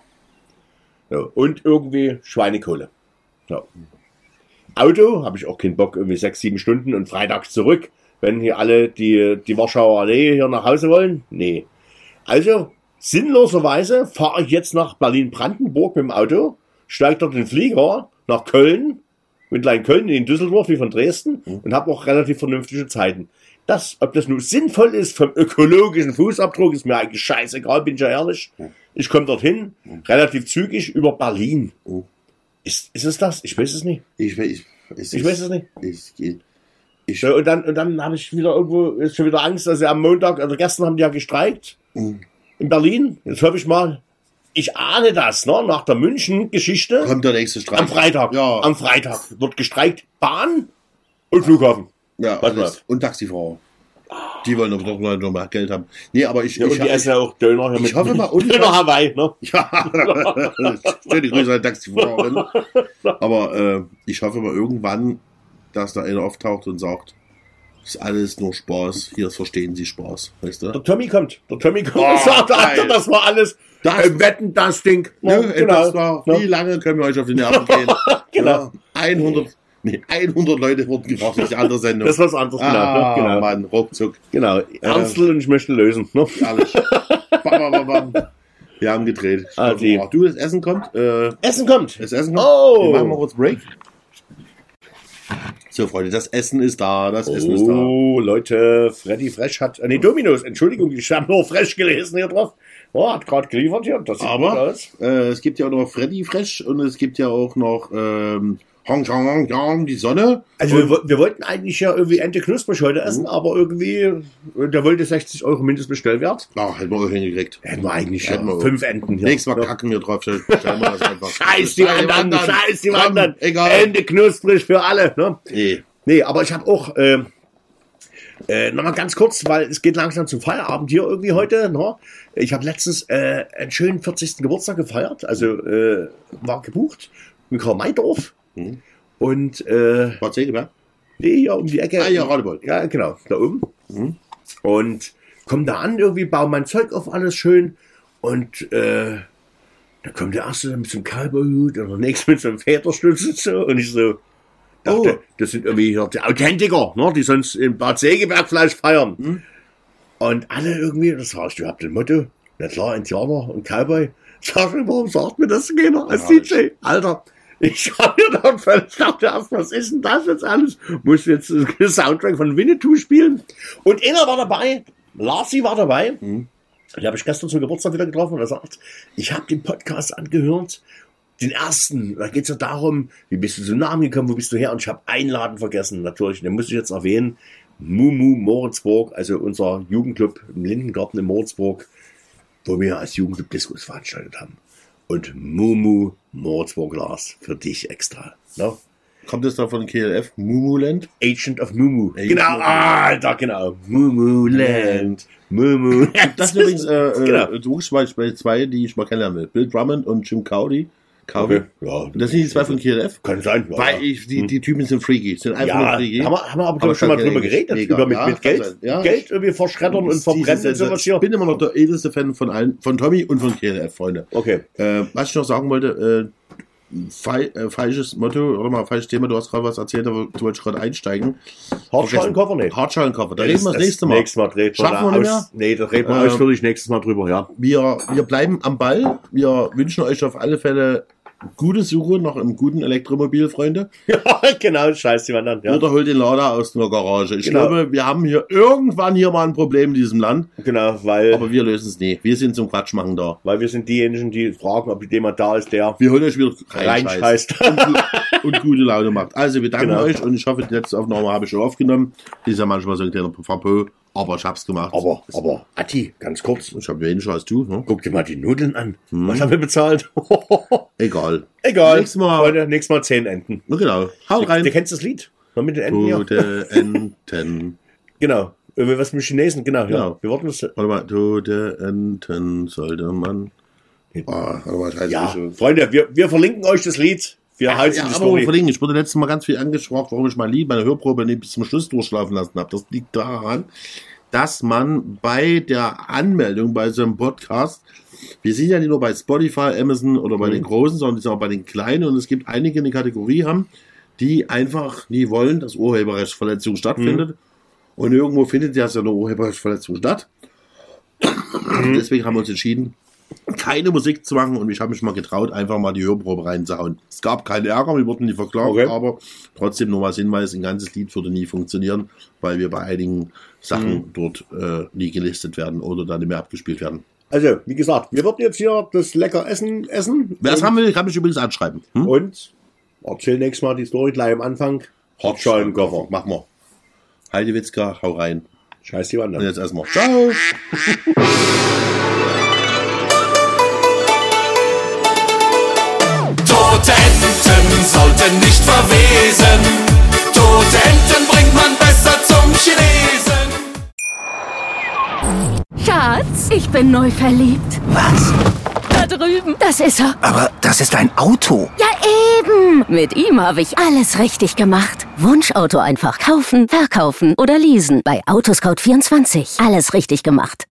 So. Und irgendwie Schweinekohle. So. Auto habe ich auch keinen Bock, irgendwie sechs, sieben Stunden und freitags zurück, wenn hier alle die, die Warschauer Allee hier nach Hause wollen. Nee. Also, sinnloserweise fahre ich jetzt nach Berlin-Brandenburg mit dem Auto, steige dort in den Flieger nach Köln, mit Köln in Düsseldorf wie von Dresden und habe auch relativ vernünftige Zeiten. Das, ob das nun sinnvoll ist vom ökologischen Fußabdruck, ist mir eigentlich scheißegal, bin ich ja ehrlich. Ich komme dorthin, relativ zügig über Berlin. Ist, ist es das? Ich weiß es nicht. Ich, ich, es Ich ist- weiß es nicht. Ich, ich, So, und dann, und dann habe ich wieder irgendwo ist schon wieder Angst. Also am Montag, also gestern haben die ja gestreikt Mhm. In Berlin. Jetzt hoffe ich mal, ich ahne das, ne? Nach der München-Geschichte. kommt der nächste Streik. Am Freitag. Ja. Am Freitag wird gestreikt Bahn und Flughafen. Ja, alles. und Taxifahrer. Die wollen doch nur noch mehr Geld haben. Nee, aber ich, Ja, ich, und die essen ja auch Döner hier ich mit. hoffe mal, und ich Döner Hawaii, ne? Ja, schöne Grüße an Taxifahrerin. Aber äh, ich hoffe mal irgendwann, dass da einer auftaucht und sagt, ist alles nur Spaß, hier verstehen Sie Spaß, weißt du? Der Tommy kommt. Der Tommy kommt Oh, und sagt. Alter, das war alles. Das- äh, wetten, das Ding. Ja, Ja, ey, das war, Ja. wie lange können wir euch auf die Nerven gehen? Genau. Ja, 100, nee, 100 Leute wurden gefragt, das ist die andere Sendung. Das ist was anderes, genau. ah, ne? genau. Mann, ruckzuck, Genau. Ernstl und ich möchte lösen. Ne? ehrlich. bam, bam, bam, bam. Wir haben gedreht. Ah, glaub, oh, du, das Essen kommt. Äh, Essen kommt. das Essen kommt. Oh. Wir machen mal kurz Break. So, Freunde, das Essen ist da, das Essen ist da. Oh, Leute, Freddy Fresh hat, äh, nee, Dominos, Entschuldigung, ich habe nur Fresh gelesen hier drauf. Oh, hat gerade geliefert hier, das sieht gut Aber aus. äh, es gibt ja auch noch Freddy Fresh und es gibt ja auch noch ähm, Hong, Hong, Hong, Hong, die Sonne. Also wir, wir wollten eigentlich ja irgendwie Ente knusprig heute essen, aber irgendwie, äh, der wollte 60 Euro Mindestbestellwert. Ach, hätten wir auch hingekriegt. Hätten wir eigentlich Hätten ja wir- fünf Enten hier. Nächstes Mal Ja. kacken wir drauf. Stellen wir das einfach. Scheiß die anderen, scheiß die Komm, anderen. Egal. Ente knusprig für alle. Ne? Nee. Nee, aber ich habe auch, äh, äh, nochmal ganz kurz, weil es geht langsam zum Feierabend hier irgendwie heute. Ne? Ich habe letztens äh, einen schönen 40. Geburtstag gefeiert, also äh, war gebucht mit Karl Maydorf. Mhm. Und äh, Bad Segeberg? nee, hier um die Ecke. Ah, ja, Radebeul. Ja, genau, da oben. Mhm. Und komm da an, irgendwie baue mein Zeug auf, alles schön. Und äh, da kommt der erste mit so einem Cowboyhut und der nächste mit so einem Federschlüssel so. Und ich so, dachte, Oh. das sind irgendwie hier die Authentiker, ne, die sonst in Bad Segeberg vielleicht feiern. Mhm. Und alle irgendwie, das heißt, du habt ein Motto, na klar, Indianer und Cowboy. Sag ich, warum sagt mir das keiner als Ja, DJ? Alter, ich hab mir dann völlig dachte erst, was ist denn das jetzt alles? Muss jetzt den Soundtrack von Winnetou spielen? Und einer war dabei, Larsi war dabei. Mhm. Die habe ich gestern zum Geburtstag wieder getroffen und er sagt, ich habe den Podcast angehört, den ersten. Da geht es ja darum, wie bist du zum Namen gekommen, wo bist du her? Und ich habe einen Laden vergessen, natürlich. Den muss ich jetzt erwähnen. Mumu Moritzburg, also unser Jugendclub im Lindengarten in Moritzburg, wo wir als Jugendclub Diskos veranstaltet haben. Und Mumu Moritzburg Lars für dich extra. Ne? Kommt das da von KLF? Mumuland? Agent of Mumu. Agent genau, of. Alter, genau. Mumu Land. Mumu. Das sind übrigens äh, Genau. äh, bei zwei, die ich mal kennenlernen will. Bill Drummond und Jim Cowdy. Cowdy. Okay. Ja, Das sind die zwei von KLF. kann sein. Ja, Weil ich, die, die Typen sind freaky. Sind einfach Ja, freaky. haben wir, haben wir aber, Aber schon mal drüber geredet, mega. über mit, Ja, mit Geld. Ja, Geld irgendwie verschreddern und verbrennen und sowas Ich bin immer noch der edelste Fan von allen, von Tommy und von KLF, Freunde. Okay. Äh, was ich noch sagen wollte, äh, fal äh, falsches Motto, oder mal falsches Thema, du hast gerade was erzählt, aber du wolltest gerade einsteigen. Hartschalenkoffer, nee. Hartschalenkoffer, da reden wir das nächste Mal. Nächstes Mal dreht Schaffen wir aus. Nee, da reden wir Ähm, ausführlich nächstes Mal drüber, ja. Wir, wir bleiben am Ball. Wir wünschen euch auf alle Fälle gute Suche nach einem guten Elektromobil, Freunde. Ja, genau, scheiß jemand an. Ja. Oder holt den Lader aus einer Garage. Ich Genau. glaube, wir haben hier irgendwann hier mal ein Problem in diesem Land, Genau, weil, aber wir lösen es nie. Wir sind zum Quatsch machen da. weil wir sind diejenigen, die fragen, ob jemand da ist, der Wir holen euch wieder rein reinscheißt. und gute Laune macht. Also wir danken Genau. euch und ich hoffe, die letzte Aufnahme habe ich schon aufgenommen. Ist ja manchmal so ein kleiner Fapö, aber ich hab's gemacht. aber, aber, Atti, ganz kurz. ich habe weniger als du, ne? Guck dir mal die Nudeln an. Was haben wir bezahlt? Egal. Egal. Nächstes Mal. Freunde, nächstes Mal zehn Enten. Na genau. Hau Du rein. kennst das Lied? Noch mit den Enten hier? Tote Enten. Genau. Äh, Was mit Chinesen, genau. Ja. Genau. Wir wollten das. Warte mal, tote Enten sollte man. Ah, warte mal, scheiße. Ja, Freunde, wir, wir verlinken euch das Lied. Wir halten ja, die Story. verlinken. Ich wurde letztes Mal ganz viel angesprochen, warum ich mein Lied, meine Hörprobe nicht bis zum Schluss durchschlafen lassen habe. Das liegt daran, dass man bei der Anmeldung bei so einem Podcast, wir sind ja nicht nur bei Spotify, Amazon oder bei Mhm. den großen, sondern sind auch bei den kleinen und es gibt einige, die eine Kategorie haben, die einfach nie wollen, dass Urheberrechtsverletzung stattfindet. Mhm. Und irgendwo findet ja so eine Urheberrechtsverletzung statt. Mhm. Deswegen haben wir uns entschieden, keine Musik zu machen und ich habe mich mal getraut, einfach mal die Hörprobe reinzuhauen. Es gab keinen Ärger, wir wurden nie verklagt, Okay. aber trotzdem nur mal Hinweis, ein ganzes Lied würde nie funktionieren, weil wir bei einigen Sachen Mhm. dort äh, nie gelistet werden oder dann nicht mehr abgespielt werden. Also, wie gesagt, wir würden jetzt hier das lecker Essen essen. Wer das und, haben will, kann mich übrigens anschreiben. Hm? Und erzähl nächstes Mal die Story gleich am Anfang. Hartschalenkoffer. Machen wir. Heide Witzka, hau rein. Scheiß die Und Wand. jetzt erstmal. Ciao. Enten nicht verwesen. Tote Enten bringt man besser zum Chinesen. Schatz, ich bin neu verliebt. Was? Da drüben. Das ist er. Aber das ist ein Auto. Ja, eben. Mit ihm habe ich alles richtig gemacht. Wunschauto einfach kaufen, verkaufen oder leasen. Bei Autoscout24. Alles richtig gemacht.